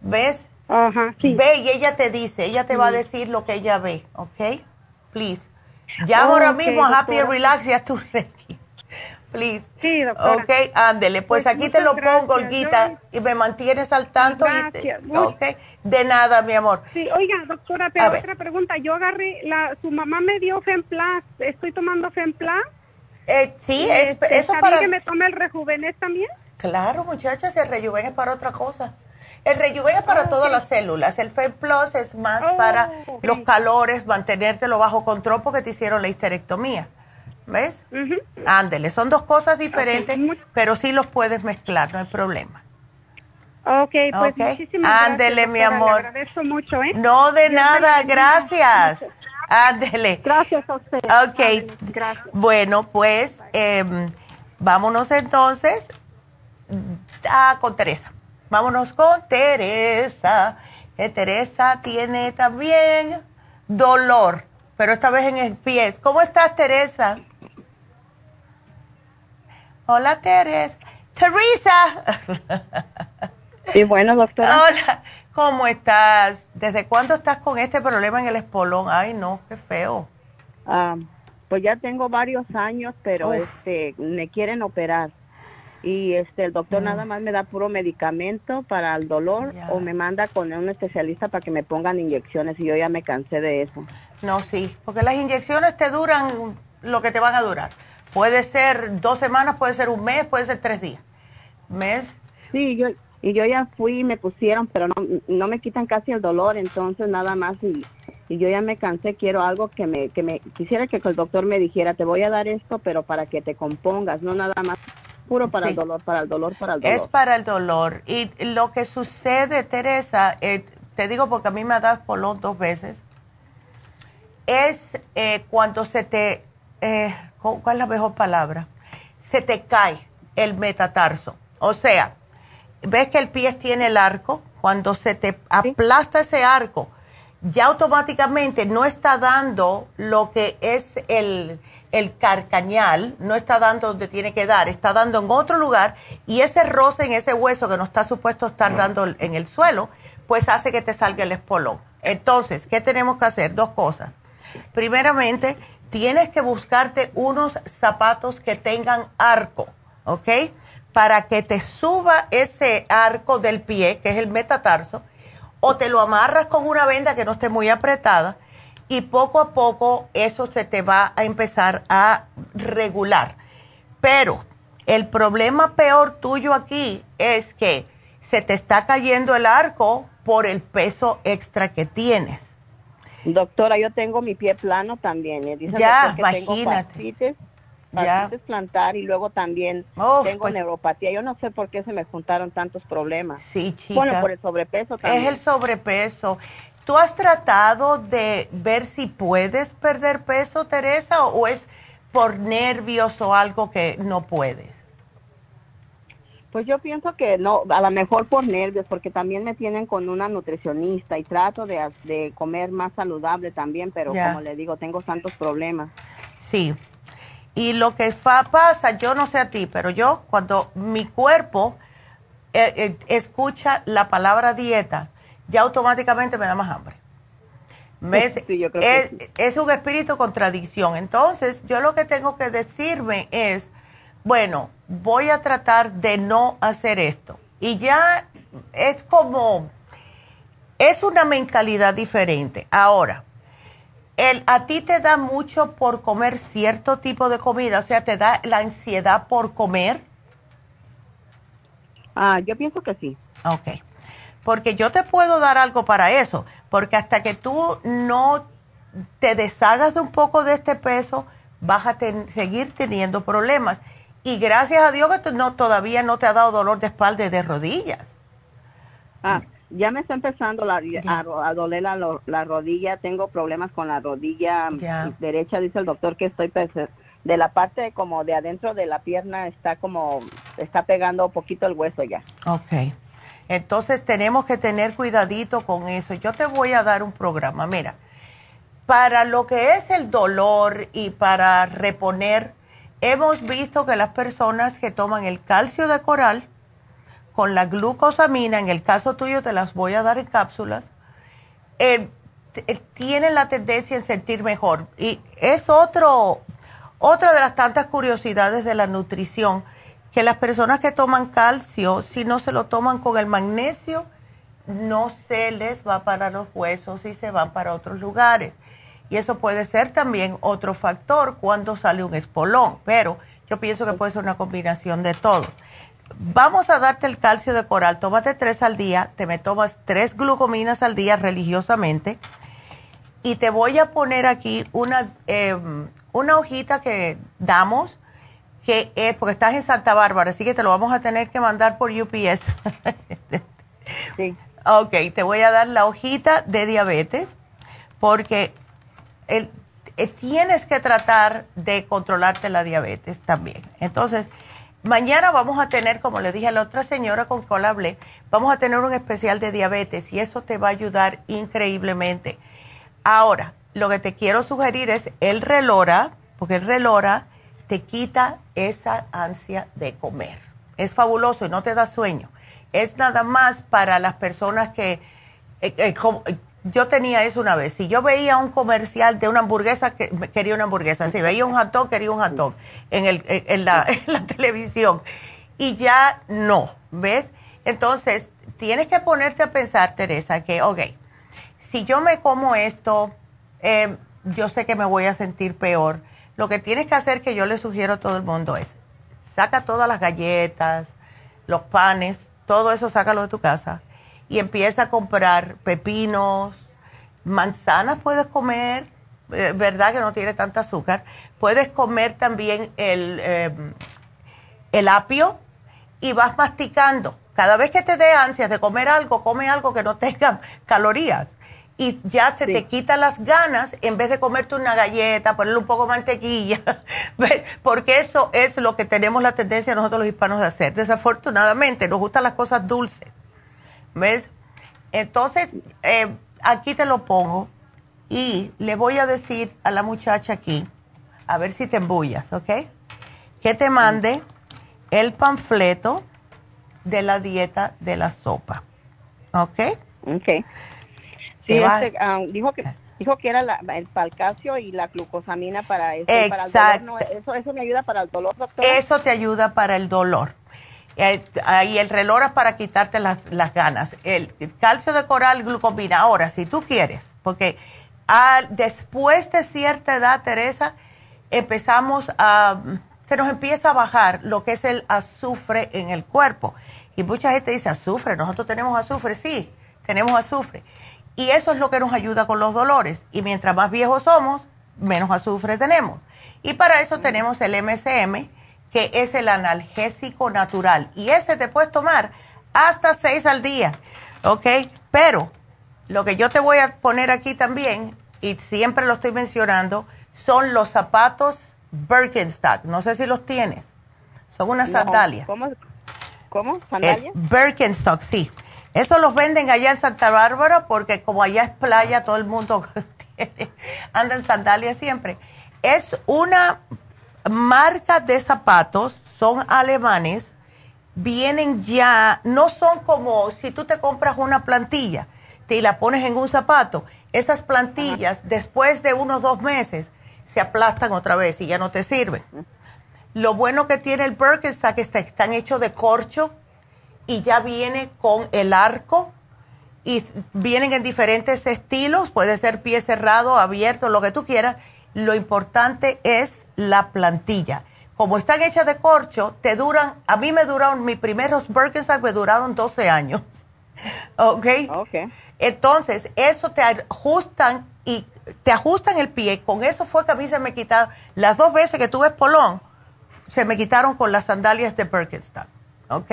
¿Ves? Ajá, sí. Ve y ella te dice, ella te va a decir lo que ella ve, ¿ok? Please. Llama ahora mismo a Happy Relax y a tu Reiki. Please. Sí, doctora. Ok, ándele. Pues, pues aquí te lo pongo, Olguita, y me mantienes al tanto. Gracias. Y ok, de nada, mi amor. Sí, oiga, doctora, pero otra pregunta. Yo agarré, la, su mamá me dio Femplas. ¿Estoy tomando Femplas? Eh, sí, es, este, eso para... que me tome el Rejuvenes también? Claro, muchachas, el Rejuven es para otra cosa. El Rejuven es para ah, todas las células. El Fem Plus es más oh, para los calores, mantenértelo bajo control porque te hicieron la histerectomía. ¿Ves? Ándele, son dos cosas diferentes, pero sí los puedes mezclar, no hay problema. Ok, pues okay. muchísimas Ándele, mi amor. Le agradezco mucho, ¿eh? No, de nada, gracias. Ándele. Gracias a usted. Ok. Gracias. Bueno, pues em, vámonos entonces a, con Teresa. Vámonos con Teresa. Que Teresa tiene también dolor, pero esta vez en el pie. ¿Cómo estás, Teresa? Hola, Teresa. Teresa. Sí, bueno, doctora. Hola, ¿cómo estás? ¿Desde cuándo estás con este problema en el espolón? Ay, no, qué feo. Ah, pues ya tengo varios años, pero este me quieren operar y este el doctor mm. nada más me da puro medicamento para el dolor o me manda con un especialista para que me pongan inyecciones y yo ya me cansé de eso. No, sí, porque las inyecciones te duran lo que te van a durar. Puede ser dos semanas, puede ser un mes, puede ser tres días. ¿Mes? Sí, yo y yo ya fui y me pusieron, pero no, no me quitan casi el dolor, entonces nada más y, y yo ya me cansé, quiero algo que me, que me, quisiera que el doctor me dijera, te voy a dar esto, pero para que te compongas, no nada más puro para el dolor, para el dolor, para el dolor. Es para el dolor. Y lo que sucede, Teresa, eh, te digo porque a mí me ha dado polón dos veces, es eh, cuando se te, eh, ¿cuál es la mejor palabra? Se te cae el metatarso. O sea, ves que el pie tiene el arco, cuando se te aplasta ese arco, ya automáticamente no está dando lo que es el el carcañal no está dando donde tiene que dar, está dando en otro lugar y ese roce en ese hueso que no está supuesto estar dando en el suelo, pues hace que te salga el espolón. Entonces, ¿qué tenemos que hacer? Dos cosas. Primeramente, tienes que buscarte unos zapatos que tengan arco, ¿ok? Para que te suba ese arco del pie, que es el metatarso, o te lo amarras con una venda que no esté muy apretada y poco a poco eso se te va a empezar a regular. Pero el problema peor tuyo aquí es que se te está cayendo el arco por el peso extra que tienes. Doctora, yo tengo mi pie plano también. ¿eh? ya, imagínate. Tengo plantar y luego también tengo pues neuropatía. Yo no sé por qué se me juntaron tantos problemas. Sí, chica. Bueno, por el sobrepeso también. Es el sobrepeso. ¿Tú has tratado de ver si puedes perder peso, Teresa, o es por nervios o algo que no puedes? Pues yo pienso que no, a lo mejor por nervios, porque también me tienen con una nutricionista y trato de, comer más saludable también, pero como le digo, tengo tantos problemas. Sí, y lo que pasa, yo no sé a ti, pero yo cuando mi cuerpo eh, eh, escucha la palabra dieta, ya automáticamente me da más hambre. es, un espíritu contradicción. Entonces, yo lo que tengo que decirme es, bueno, voy a tratar de no hacer esto. Y ya es como, es una mentalidad diferente. Ahora, el, a ti te da mucho por comer cierto tipo de comida, o sea, te da la ansiedad por comer. Ah, yo pienso que sí. Ok porque yo te puedo dar algo para eso, porque hasta que tú no te deshagas de un poco de este peso, vas a seguir teniendo problemas. Y gracias a Dios que no, todavía no te ha dado dolor de espalda y de rodillas. Ah, ya me está empezando a, doler la, rodilla, tengo problemas con la rodilla derecha, dice el doctor que estoy de la parte como de adentro de la pierna está como, está pegando un poquito el hueso ya. Ok. Entonces tenemos que tener cuidadito con eso. Yo te voy a dar un programa, mira, para lo que es el dolor y para reponer, hemos visto que las personas que toman el calcio de coral con la glucosamina, en el caso tuyo te las voy a dar en cápsulas, eh, tienen la tendencia en sentir mejor. Y es otro, otra de las tantas curiosidades de la nutrición, que las personas que toman calcio, si no se lo toman con el magnesio, no se les va para los huesos y se van para otros lugares. Y eso puede ser también otro factor cuando sale un espolón, pero yo pienso que puede ser una combinación de todo. Vamos a darte el calcio de coral, tómate tres al día, te me tomas tres glucominas al día religiosamente y te voy a poner aquí una, em, una hojita que damos, que es, porque estás en Santa Bárbara, así que te lo vamos a tener que mandar por UPS. sí. Ok, te voy a dar la hojita de diabetes, porque el, eh, tienes que tratar de controlarte la diabetes también. Entonces, mañana vamos a tener, como le dije a la otra señora con cual hablé, vamos a tener un especial de diabetes y eso te va a ayudar increíblemente. Ahora, lo que te quiero sugerir es el relora, porque el relora te quita esa ansia de comer. Es fabuloso y no te da sueño. Es nada más para las personas que... Eh, eh, yo tenía eso una vez. Si yo veía un comercial de una hamburguesa, que, quería una hamburguesa. Si veía un hot dog, quería un hot dog en, el, en, la, televisión. Y ya no, ¿ves? Entonces, tienes que ponerte a pensar, Teresa, que, ok, si yo me como esto, eh, yo sé que me voy a sentir peor. Lo que tienes que hacer, que yo le sugiero a todo el mundo, es saca todas las galletas, los panes, todo eso sácalo de tu casa y empieza a comprar pepinos, manzanas puedes comer, eh, verdad que no tiene tanta azúcar, puedes comer también el, em, el apio y vas masticando. Cada vez que te dé ansias de comer algo, come algo que no tenga calorías. Y ya se te quitan las ganas en vez de comerte una galleta, ponerle un poco de mantequilla, porque eso es lo que tenemos la tendencia nosotros los hispanos de hacer. Desafortunadamente, nos gustan las cosas dulces. ¿Ves? Entonces, eh, aquí te lo pongo y le voy a decir a la muchacha aquí, a ver si te embullas, ¿ok? Que te mande el panfleto de la dieta de la sopa, ¿ok? Ok. Sí, este, ah, dijo que dijo que era el palcasio y la glucosamina para eso. Para el dolor, eso, eso me ayuda para el dolor, doctora. Eso te ayuda para el dolor. Eh, y el relora para quitarte las, ganas. El, calcio de coral, glucomina. Ahora, si tú quieres, porque después de cierta edad, Teresa, empezamos a, se nos empieza a bajar lo que es el azufre en el cuerpo. Y mucha gente dice, azufre, nosotros tenemos azufre, sí, tenemos azufre. Y eso es lo que nos ayuda con los dolores. Y mientras más viejos somos, menos azufre tenemos. Y para eso tenemos el MCM, que es el analgésico natural. Y ese te puedes tomar hasta seis al día, ¿ok? Pero lo que yo te voy a poner aquí también, y siempre lo estoy mencionando, son los zapatos Birkenstock. No sé si los tienes. Son unas sandalias. ¿Cómo? ¿Cómo? ¿Sandalias? Birkenstock, sí. Eso los venden allá en Santa Bárbara porque como allá es playa, todo el mundo anda en sandalias siempre. Es una marca de zapatos, son alemanes, vienen ya, no son como si tú te compras una plantilla y la pones en un zapato, esas plantillas después de unos dos meses se aplastan otra vez y ya no te sirven. Lo bueno que tiene el Birkenstock es que están hechos de corcho y ya viene con el arco y vienen en diferentes estilos, puede ser pie cerrado, abierto, lo que tú quieras, lo importante es la plantilla. Como están hechas de corcho, te duran, a mí me duraron, mis primeros Birkenstock me duraron 12 años. ¿Ok? Ok. Entonces, eso te ajustan y te ajustan el pie. Con eso fue que a mí se me quitaron, las dos veces que tuve polón, se me quitaron con las sandalias de Birkenstock. ¿Ok?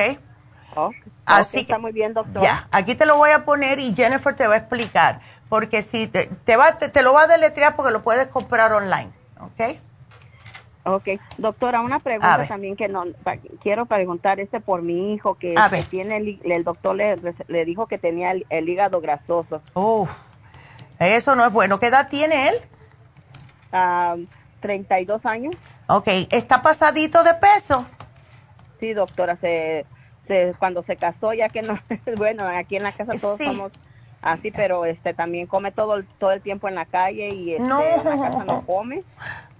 Así que está muy bien, doctor. Ya, aquí te lo voy a poner y Jennifer te va a explicar, porque si te, te va, te, lo va a deletrear porque lo puedes comprar online, ¿ok? Ok, doctora, una pregunta también que no quiero preguntar este por mi hijo que, este, tiene el, doctor le, le, dijo que tenía el, hígado grasoso. Uf, eso no es bueno. ¿Qué edad tiene él? Ah, 32 años. Ok, ¿está pasadito de peso? Sí, doctora, se, cuando se casó, ya que no, bueno, aquí en la casa todos somos así, pero este también come todo el, todo el tiempo en la calle y este, no. en la casa no come.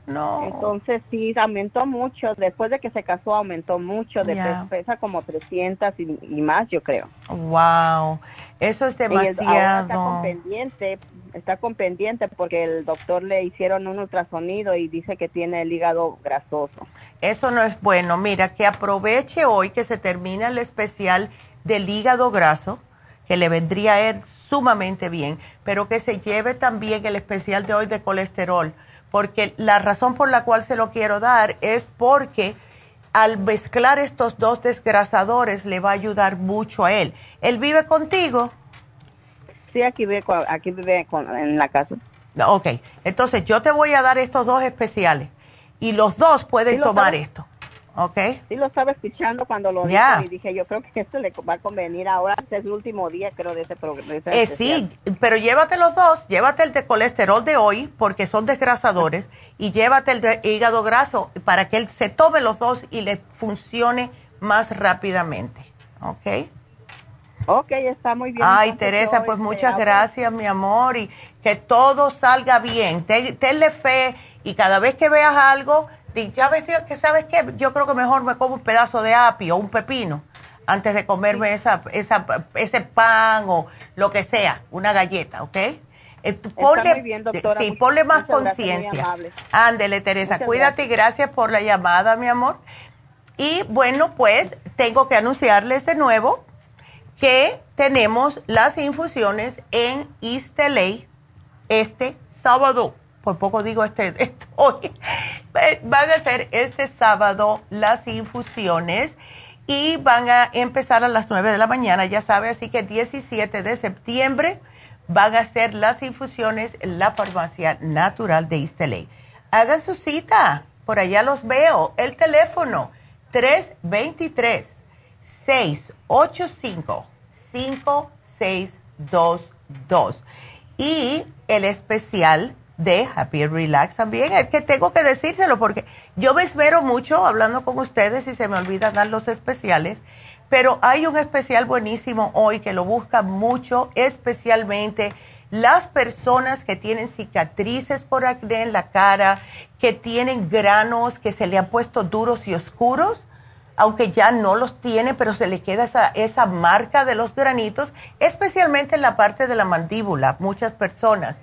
No. Entonces sí, aumentó mucho. Después de que se casó, aumentó mucho. De pesa como 300 y, más, yo creo. Wow, eso es demasiado. está con pendiente, está con pendiente porque el doctor le hicieron un ultrasonido y dice que tiene el hígado grasoso. Eso no es bueno. Mira, que aproveche hoy que se termina el especial del hígado graso, que le vendría a él sumamente bien, pero que se lleve también el especial de hoy de colesterol porque la razón por la cual se lo quiero dar es porque al mezclar estos dos desgrasadores le va a ayudar mucho a él. ¿Él vive contigo? Sí, aquí vive, aquí vive en la casa. Ok, entonces yo te voy a dar estos dos especiales y los dos pueden tomar esto. ¿ok? Sí, lo estaba escuchando cuando lo dijo y dije, yo creo que esto le va a convenir ahora, este es el último día, creo, de ese programa. Eh, sí, pero llévate los dos, llévate el de colesterol de hoy, porque son desgrasadores, y llévate el de hígado graso para que él se tome los dos y le funcione más rápidamente, ¿ok? Ok, está muy bien. Ay, Teresa, pues este, muchas gracias, mi amor, y que todo salga bien. tenle fe y cada vez que veas algo, ya ves que sabes qué, yo creo que mejor me como un pedazo de apio o un pepino antes de comerme esa, esa, ese pan o lo que sea, una galleta, ¿ok? Eh, ponle, bien, doctora. Sí, ponle más conciencia. Ándele, Teresa, cuídate y gracias por la llamada, mi amor. Y bueno, pues tengo que anunciarles de nuevo que tenemos las infusiones en East este sábado por poco digo este, hoy, van a ser este sábado las infusiones y van a empezar a las 9 de la mañana, ya sabe, así que 17 de septiembre van a ser las infusiones en la farmacia natural de Isteley. Hagan su cita, por allá los veo, el teléfono 323 685 5622 y el especial de Happy Relax también. Es que tengo que decírselo porque yo me espero mucho hablando con ustedes y se me olvida dar los especiales. Pero hay un especial buenísimo hoy que lo busca mucho, especialmente las personas que tienen cicatrices por acné en la cara, que tienen granos que se le han puesto duros y oscuros, aunque ya no los tiene, pero se le queda esa, esa marca de los granitos, especialmente en la parte de la mandíbula, muchas personas.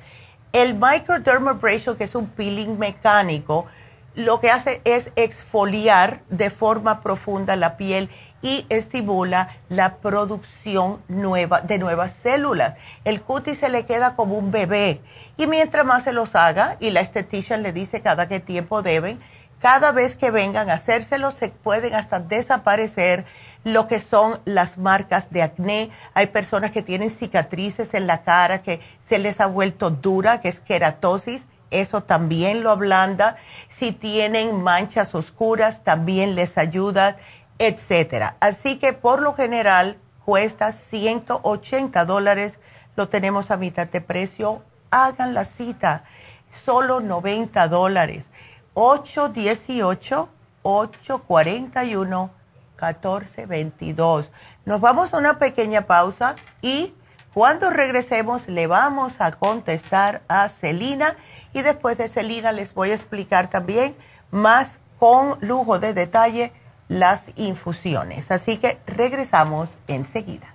El microdermabrasion, que es un peeling mecánico, lo que hace es exfoliar de forma profunda la piel y estimula la producción nueva de nuevas células. El cutis se le queda como un bebé y mientras más se los haga y la estetician le dice cada qué tiempo deben, cada vez que vengan a hacérselo se pueden hasta desaparecer lo que son las marcas de acné. Hay personas que tienen cicatrices en la cara que se les ha vuelto dura, que es queratosis. Eso también lo ablanda. Si tienen manchas oscuras, también les ayuda, etcétera. Así que por lo general cuesta 180 dólares. Lo tenemos a mitad de precio. Hagan la cita. Solo 90 dólares. 818 841 1422. Nos vamos a una pequeña pausa y cuando regresemos le vamos a contestar a Celina y después de Celina les voy a explicar también más con lujo de detalle las infusiones. Así que regresamos enseguida.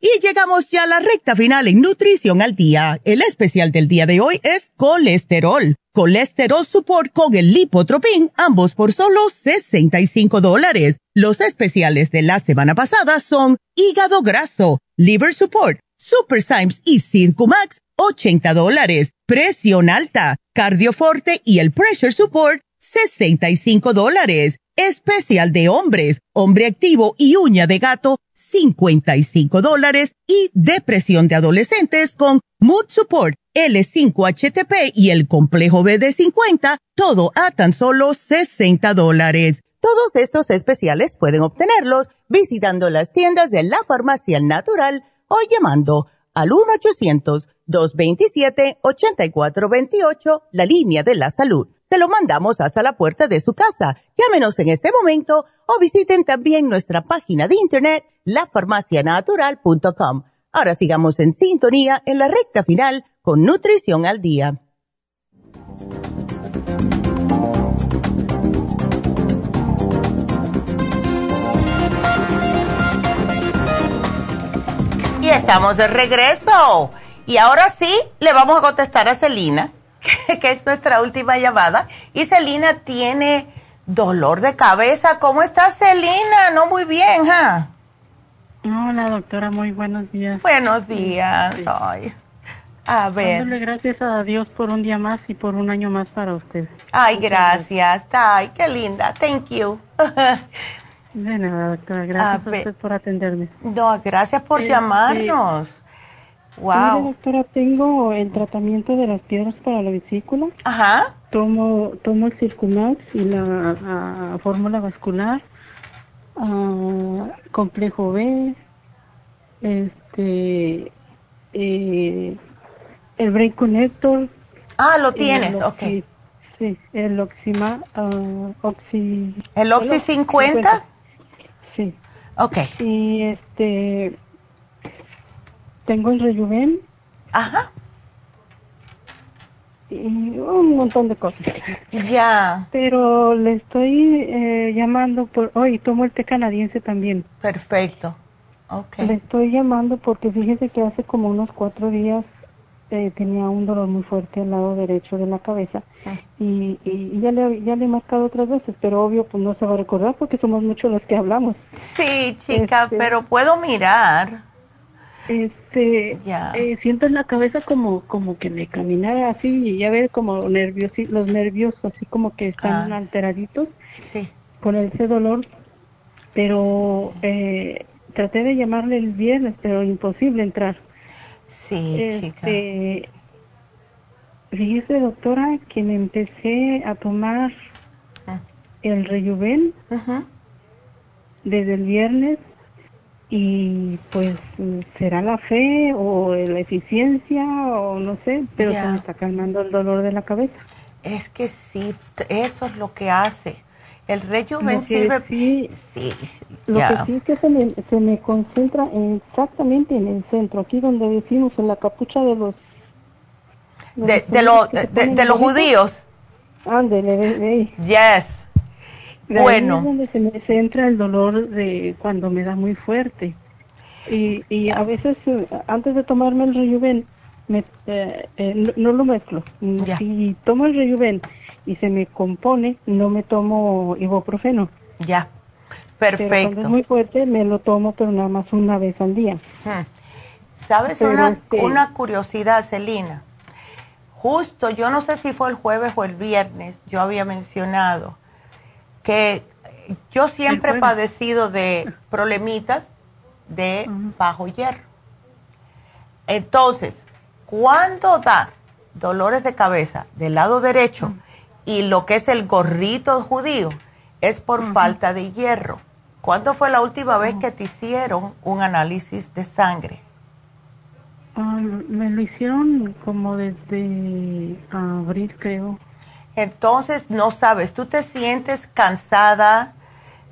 Y llegamos ya a la recta final en Nutrición al Día. El especial del día de hoy es colesterol. Colesterol Support con el Lipotropin, ambos por solo 65 dólares. Los especiales de la semana pasada son hígado graso, liver support, Super Symes y Circumax 80 dólares. Presión alta, cardioforte y el pressure support, 65 dólares. Especial de hombres, hombre activo y uña de gato, 55 dólares. Y depresión de adolescentes con mood support, L5HTP y el complejo BD50, todo a tan solo 60 dólares. Todos estos especiales pueden obtenerlos visitando las tiendas de la farmacia natural o llamando al 1 800 227-8428, la línea de la salud. Se lo mandamos hasta la puerta de su casa. Llámenos en este momento o visiten también nuestra página de internet, lafarmacianatural.com. Ahora sigamos en sintonía en la recta final con Nutrición al Día. Y estamos de regreso. Y ahora sí, le vamos a contestar a Celina, que, es nuestra última llamada. Y Celina tiene dolor de cabeza. ¿Cómo está Celina? No muy bien, ¿ja? Hola, doctora, muy buenos días. Buenos días. Ay. A ver. Dándole gracias a Dios por un día más y por un año más para usted. Ay, gracias. Ay, qué linda. Thank you. De nada, doctora. Gracias a, usted por atenderme. No, gracias por este, llamarnos. Wow. doctora, tengo el tratamiento de las piedras para la vesícula. Ajá. Tomo, tomo el Circumax y la fórmula vascular, uh, complejo B, este, eh, el Brain Connector. Ah, lo tienes, ok. Sí, el Oxima, uh, Oxy... ¿El Oxy 50? Sí. Ok. Y este tengo el rejuven. Ajá. Y un montón de cosas. Ya. Pero le estoy eh, llamando por... Hoy tomo el té canadiense también. Perfecto. Okay. Le estoy llamando porque fíjese que hace como unos cuatro días eh, tenía un dolor muy fuerte al lado derecho de la cabeza ah. y, y, ya, le, ya le he marcado otras veces, pero obvio pues no se va a recordar porque somos muchos los que hablamos. Sí, chica, este pero puedo mirar. Este, eh, siento en la cabeza como como que me caminara así y ya ver como nervios, los nervios así como que están ah. alteraditos sí. con ese dolor, pero eh, traté de llamarle el viernes, pero imposible entrar. Sí, este, Fíjese, doctora, que me empecé a tomar ah. el Rejuven desde el viernes y pues será la fe o la eficiencia o no sé, pero se me está calmando el dolor de la cabeza. Es que sí, eso es lo que hace. El rejuven sirve... Sí, sí lo que sí es que se me, se me concentra exactamente en el centro, aquí donde decimos en la capucha de los... De, de, de, los judíos. Ándele, ve, Bueno. es donde se me centra el dolor de cuando me da muy fuerte. Y, y a veces, eh, antes de tomarme el rejuven, me, eh, eh, no, lo mezclo. Si tomo el rejuven y se me compone, no me tomo ibuprofeno. Ya, perfecto. cuando es muy fuerte, me lo tomo, pero nada más una vez al día. ¿Sabes una, este una curiosidad, Celina? justo, yo no sé si fue el jueves o el viernes, yo había mencionado que yo siempre he padecido de problemitas de bajo hierro. Entonces, cuando da dolores de cabeza del lado derecho y lo que es el gorrito judío, es por falta de hierro. ¿Cuándo fue la última vez que te hicieron un análisis de sangre? Ah, me lo hicieron como desde abril, creo. Entonces, no sabes, tú te sientes cansada,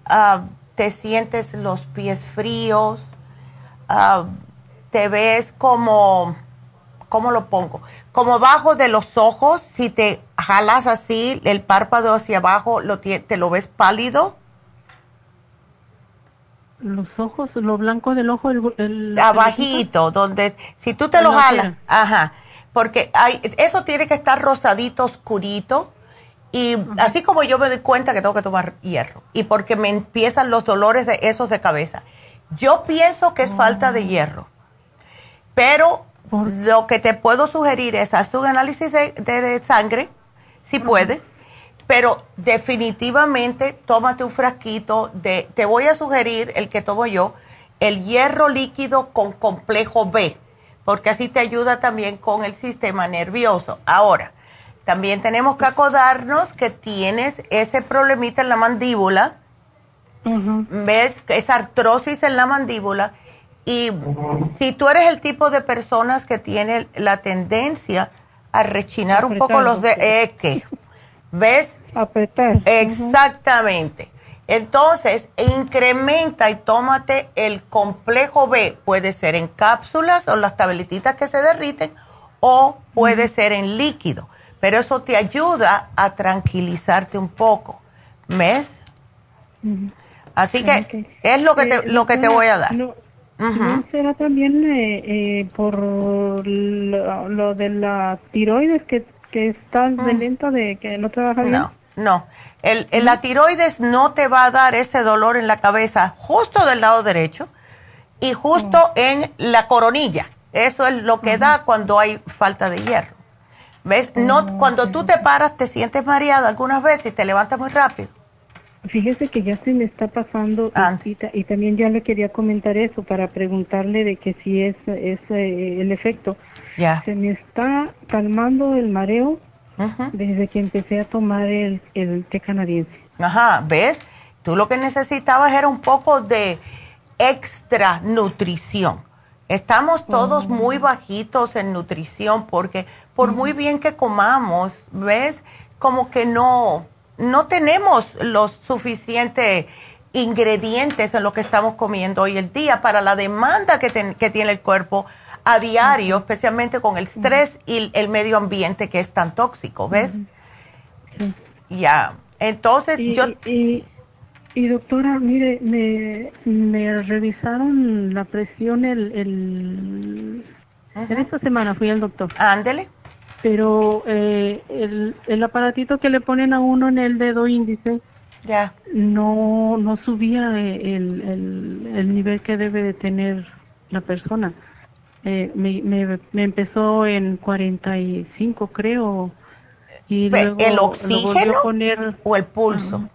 ah, te sientes los pies fríos, ah, te ves como, ¿cómo lo pongo? Como bajo de los ojos, si te jalas así el párpado hacia abajo, lo, ¿te lo ves pálido? Los ojos, lo blanco del ojo, el... Abajito, donde, si tú te lo jalas, ajá, porque hay, eso tiene que estar rosadito, oscurito, y así como yo me doy cuenta que tengo que tomar hierro, y porque me empiezan los dolores de esos de cabeza. Yo pienso que es falta de hierro, pero lo que te puedo sugerir es hacer un análisis de, sangre, si puedes, pero definitivamente tómate un frasquito de, te voy a sugerir el que tomo yo, el hierro líquido con complejo B, porque así te ayuda también con el sistema nervioso. Ahora, también tenemos que acordarnos que tienes ese problemita en la mandíbula, ves esa artrosis en la mandíbula, y si tú eres el tipo de personas que tiene la tendencia a rechinar un poco los de... Eh, ¿Ves? Apretar. Exactamente. Entonces, incrementa y tómate el complejo B. Puede ser en cápsulas o las tabletitas que se derriten o puede ser en líquido. Pero eso te ayuda a tranquilizarte un poco. ¿Ves? Así que es lo que te, eh, lo que te voy a dar. No, será también eh, eh, por lo, de la tiroides que que estás de mm. lento de que no trabaja bien? No, no. El, la tiroides no te va a dar ese dolor en la cabeza justo del lado derecho y justo oh. en la coronilla. Eso es lo que da cuando hay falta de hierro. ¿Ves? no, cuando tú te paras te sientes mareada algunas veces y te levantas muy rápido. Fíjese que ya se me está pasando y, también ya le quería comentar eso para preguntarle de que si es, es eh, el efecto. Ya. Se me está calmando el mareo desde que empecé a tomar el, el té canadiense. Ajá, ¿ves? Tú lo que necesitabas era un poco de extra nutrición. Estamos todos oh. muy bajitos en nutrición porque por muy bien que comamos, ¿ves? Como que no, no tenemos los suficientes ingredientes en lo que estamos comiendo hoy el día para la demanda que, tiene el cuerpo a diario, especialmente con el estrés y el medio ambiente que es tan tóxico, ¿ves? Ya, entonces yo... Y, doctora, mire, me, me revisaron la presión el, el en esta semana fui al doctor. Ándele. Pero eh, el, el, aparatito que le ponen a uno en el dedo índice ya. no no subía el, el, el, nivel que debe de tener la persona. Eh, me, me, me, empezó en 45 creo y luego el oxígeno poner, o el pulso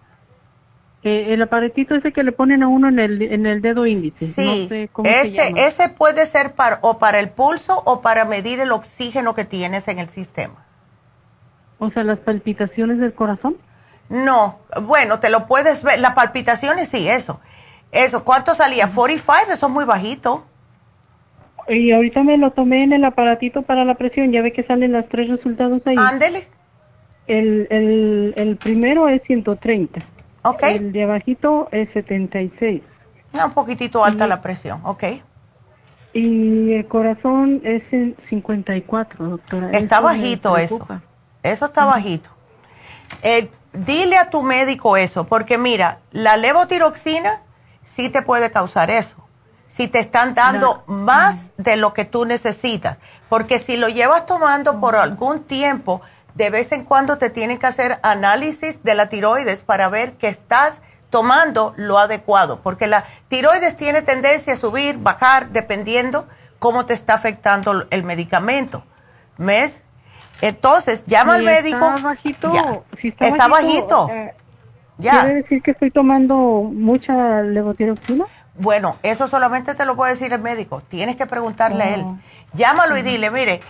eh, el aparatito ese que le ponen a uno en el, en el dedo índice. Sí, ese, ese puede ser para, o para el pulso o para medir el oxígeno que tienes en el sistema. O sea, las palpitaciones del corazón. No, bueno, te lo puedes ver. Las palpitaciones, sí, eso. Eso, ¿cuánto salía? 45, eso es muy bajito. Y ahorita me lo tomé en el aparatito para la presión, ya ve que salen los tres resultados ahí. Ándele. El, el, el primero es 130. Ok. El de abajito es 76. No, un poquitito alta la presión, ok. Y el corazón es en 54, doctora. Está bajito eso. Eso está bajito. Eh, dile a tu médico eso, porque mira, la levotiroxina sí te puede causar eso. Si te están dando más de lo que tú necesitas. Porque si lo llevas tomando por algún tiempo, de vez en cuando te tienen que hacer análisis de la tiroides para ver que estás tomando lo adecuado, porque la tiroides tiene tendencia a subir, bajar, dependiendo cómo te está afectando el medicamento. ¿Ves? Entonces, llama al médico. Está bajito. Si está, está, bajito. Eh, ya. ¿Quiere decir que estoy tomando mucha levotiroxina? Bueno, eso solamente te lo puede decir el médico. Tienes que preguntarle a él. Oh. Llámalo y dile, mire,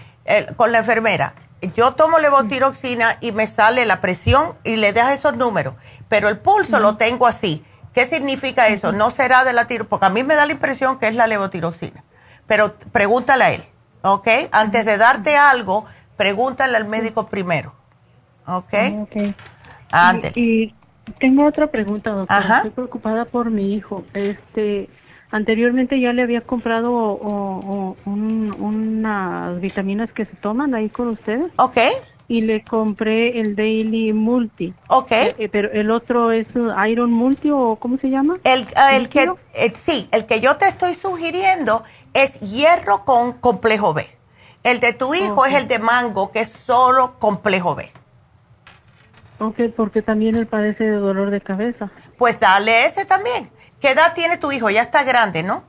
con la enfermera, yo tomo levotiroxina y me sale la presión y le das esos números, pero el pulso lo tengo así. ¿Qué significa eso? No será de la tiro, porque a mí me da la impresión que es la levotiroxina. Pero pregúntale a él, ¿ok? Antes de darte algo, pregúntale al médico primero, ¿ok? Ok. Antes. Y, tengo otra pregunta, doctora. Estoy preocupada por mi hijo. Este, anteriormente ya le había comprado unas vitaminas que se toman ahí con ustedes. Ok y le compré el Daily Multi. Ok. Eh, eh, pero el otro es Iron Multi o ¿cómo se llama? El, ah, el que, eh, sí, el que yo te estoy sugiriendo es hierro con complejo B. El de tu hijo es el de mango, que es solo complejo B. Ok, porque también él padece de dolor de cabeza. Pues dale ese también. ¿Qué edad tiene tu hijo? Ya está grande, ¿no?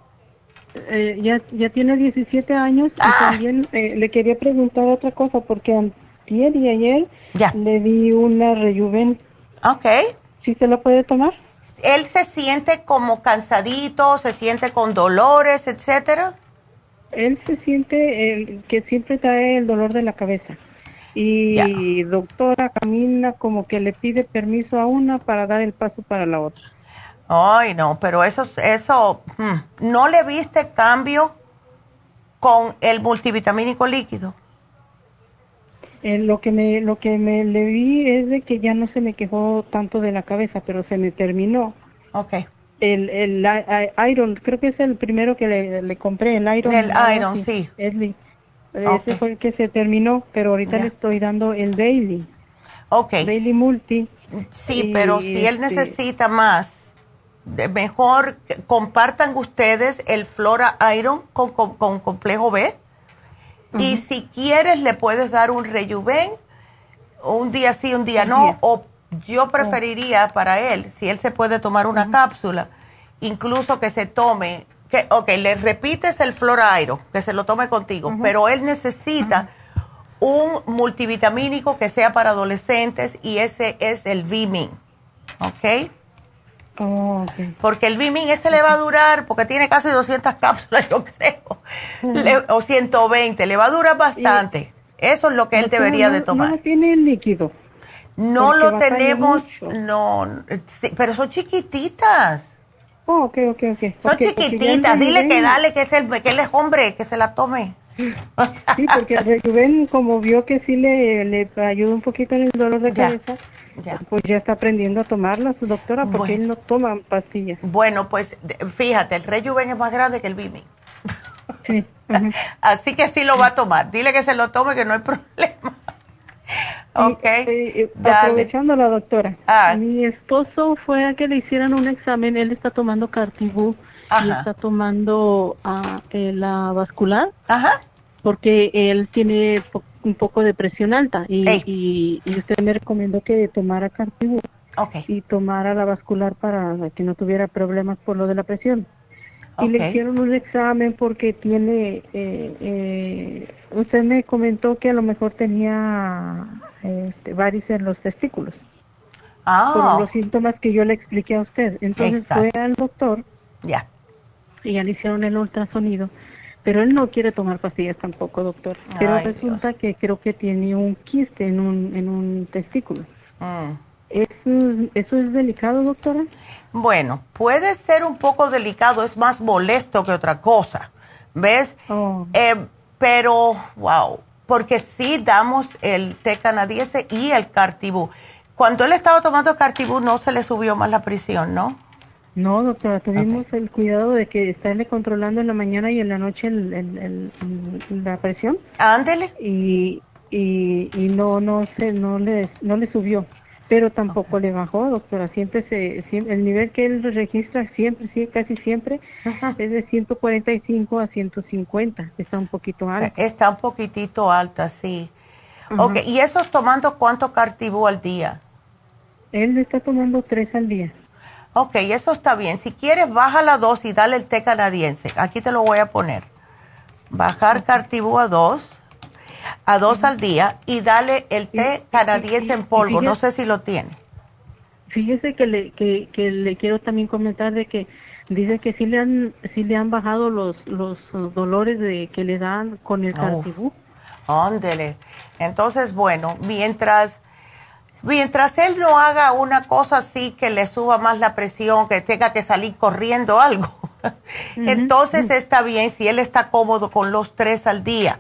ya, ya tiene 17 años y ah. también le quería preguntar otra cosa porque y ayer le di una rejuven. Ok. ¿Sí se lo puede tomar? ¿Él se siente como cansadito, se siente con dolores, etcétera? Él se siente que siempre trae el dolor de la cabeza. Y doctora camina como que le pide permiso a una para dar el paso para la otra. Ay, no, pero eso, eso, hmm, ¿no le viste cambio con el multivitamínico líquido? Eh, lo que me lo que me le vi es de que ya no se me quejó tanto de la cabeza, pero se me terminó. Okay. El, el, Iron, creo que es el primero que le, compré, el Iron. El Iron, sí. Ese fue el que se terminó, pero ahorita le estoy dando el Daily. Okay. Daily Multi. Sí, pero si él este necesita más, mejor compartan ustedes el Flora Iron con, con complejo B. Y si quieres, le puedes dar un rejuven, un día sí, un día no, o yo preferiría para él, si él se puede tomar una cápsula, incluso que se tome, que, ok, le repites el Florairo, que se lo tome contigo, pero él necesita un multivitamínico que sea para adolescentes y ese es el Vimin, ¿ok? Oh, porque el Bimin ese le va a durar, porque tiene casi 200 cápsulas, yo creo, o 120, le va a durar bastante. Eso es lo que él debería de tomar. No tiene líquido. No lo tenemos, no, pero son chiquititas. Oh, ok, ok, ok. Son chiquititas, dile que dale, que, es el, que él es hombre, que se la tome. Sí, porque Rubén, como vio que sí le, le ayuda un poquito en el dolor de cabeza, pues ya está aprendiendo a tomarla su doctora porque él no toma pastillas. Bueno, pues fíjate, el Rejuven es más grande que el Bimi. Así que sí lo va a tomar. Dile que se lo tome, que no hay problema. ok. Eh, aprovechando la doctora. Ah. Mi esposo fue a que le hicieran un examen. Él está tomando Cartibú y está tomando uh, la vascular. Ajá. Porque él tiene un poco de presión alta y, y, usted me recomendó que tomara Cartibú y tomara la vascular para que no tuviera problemas por lo de la presión. Y le hicieron un examen porque tiene, eh, eh, usted me comentó que a lo mejor tenía este, varices en los testículos. Ah. Por los síntomas que yo le expliqué a usted. Entonces fue al doctor. Ya. Y ya le hicieron el ultrasonido pero él no quiere tomar pastillas tampoco, doctor. Pero resulta que creo que tiene un quiste en un, en un testículo. Mm. ¿Eso, es delicado, doctora? Bueno, puede ser un poco delicado, es más molesto que otra cosa, ¿ves? Oh. Eh, pero, wow, porque sí damos el té canadiense y el cartibú. Cuando él estaba tomando cartibú no se le subió más la presión, ¿no? No, doctora, tuvimos el cuidado de que estarle controlando en la mañana y en la noche la presión. Ándele. Y, y, no, no, se, no, le, no le subió, pero tampoco le bajó, doctora. Siempre se, el nivel que él registra siempre, sí, casi siempre, es de 145 a 150. Está un poquito alta. Está un poquitito alta, sí. Ok, ¿y eso es tomando cuánto cartibú al día? Él está tomando tres al día. Ok, eso está bien. Si quieres, baja la dosis y dale el té canadiense. Aquí te lo voy a poner. Bajar Cartibú a 2. a dos al día y dale el té canadiense en polvo. no sé si lo tiene. Fíjese que le, que, que le quiero también comentar de que dice que sí le han, sí le han bajado los, los dolores de que le dan con el cartibú. Ándele. Entonces, bueno, mientras mientras él no haga una cosa así que le suba más la presión, que tenga que salir corriendo algo, entonces está bien si él está cómodo con los tres al día.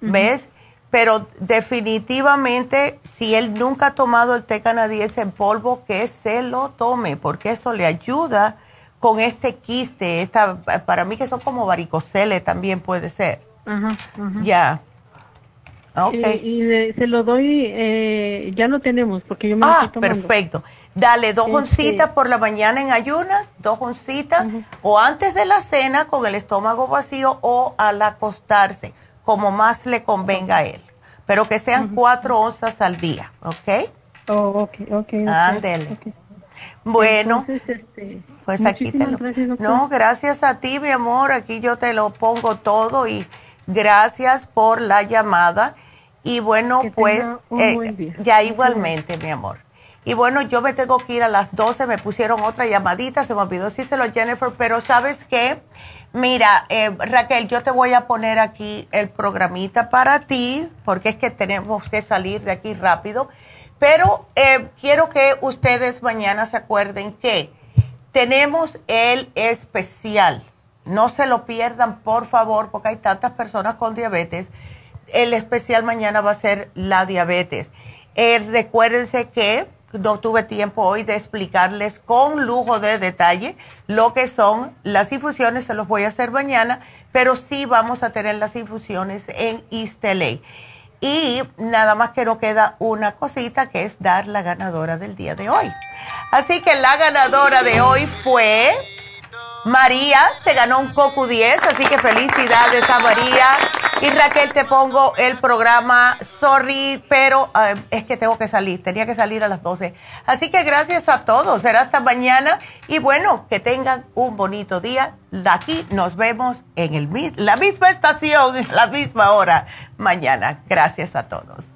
¿Ves? Pero definitivamente, si él nunca ha tomado el té canadiense en polvo, que se lo tome, porque eso le ayuda con este quiste. Esta, para mí que son como varicoceles también puede ser. Ya. Okay. Y, se lo doy, eh, ya lo tenemos, porque yo me Ah, perfecto. Dale dos este oncitas por la mañana en ayunas, dos oncitas, o antes de la cena con el estómago vacío o al acostarse, como más le convenga a él. Pero que sean cuatro onzas al día, ¿ok? Oh, ok, ok. Ándele. Bueno, este, pues aquí te lo... no, gracias a ti, mi amor, aquí yo te lo pongo todo y gracias por la llamada y bueno, pues eh, ya igualmente, mi amor. Y bueno, yo me tengo que ir a las 12, me pusieron otra llamadita, se me olvidó lo Jennifer, pero ¿sabes qué? Mira, eh, Raquel, yo te voy a poner aquí el programita para ti, porque es que tenemos que salir de aquí rápido, pero eh, quiero que ustedes mañana se acuerden que tenemos el especial. No se lo pierdan, por favor, porque hay tantas personas con diabetes el especial mañana va a ser la diabetes. Eh, recuérdense que no tuve tiempo hoy de explicarles con lujo de detalle lo que son las infusiones, se los voy a hacer mañana, pero sí vamos a tener las infusiones en Isteley. Y nada más que no queda una cosita que es dar la ganadora del día de hoy. Así que la ganadora de hoy fue María, se ganó un Coco 10, así que felicidades a María. Y Raquel, te pongo el programa, sorry, pero eh, es que tengo que salir, tenía que salir a las 12. Así que gracias a todos, será hasta mañana y bueno, que tengan un bonito día. Aquí nos vemos en el, la misma estación, la misma hora mañana. Gracias a todos.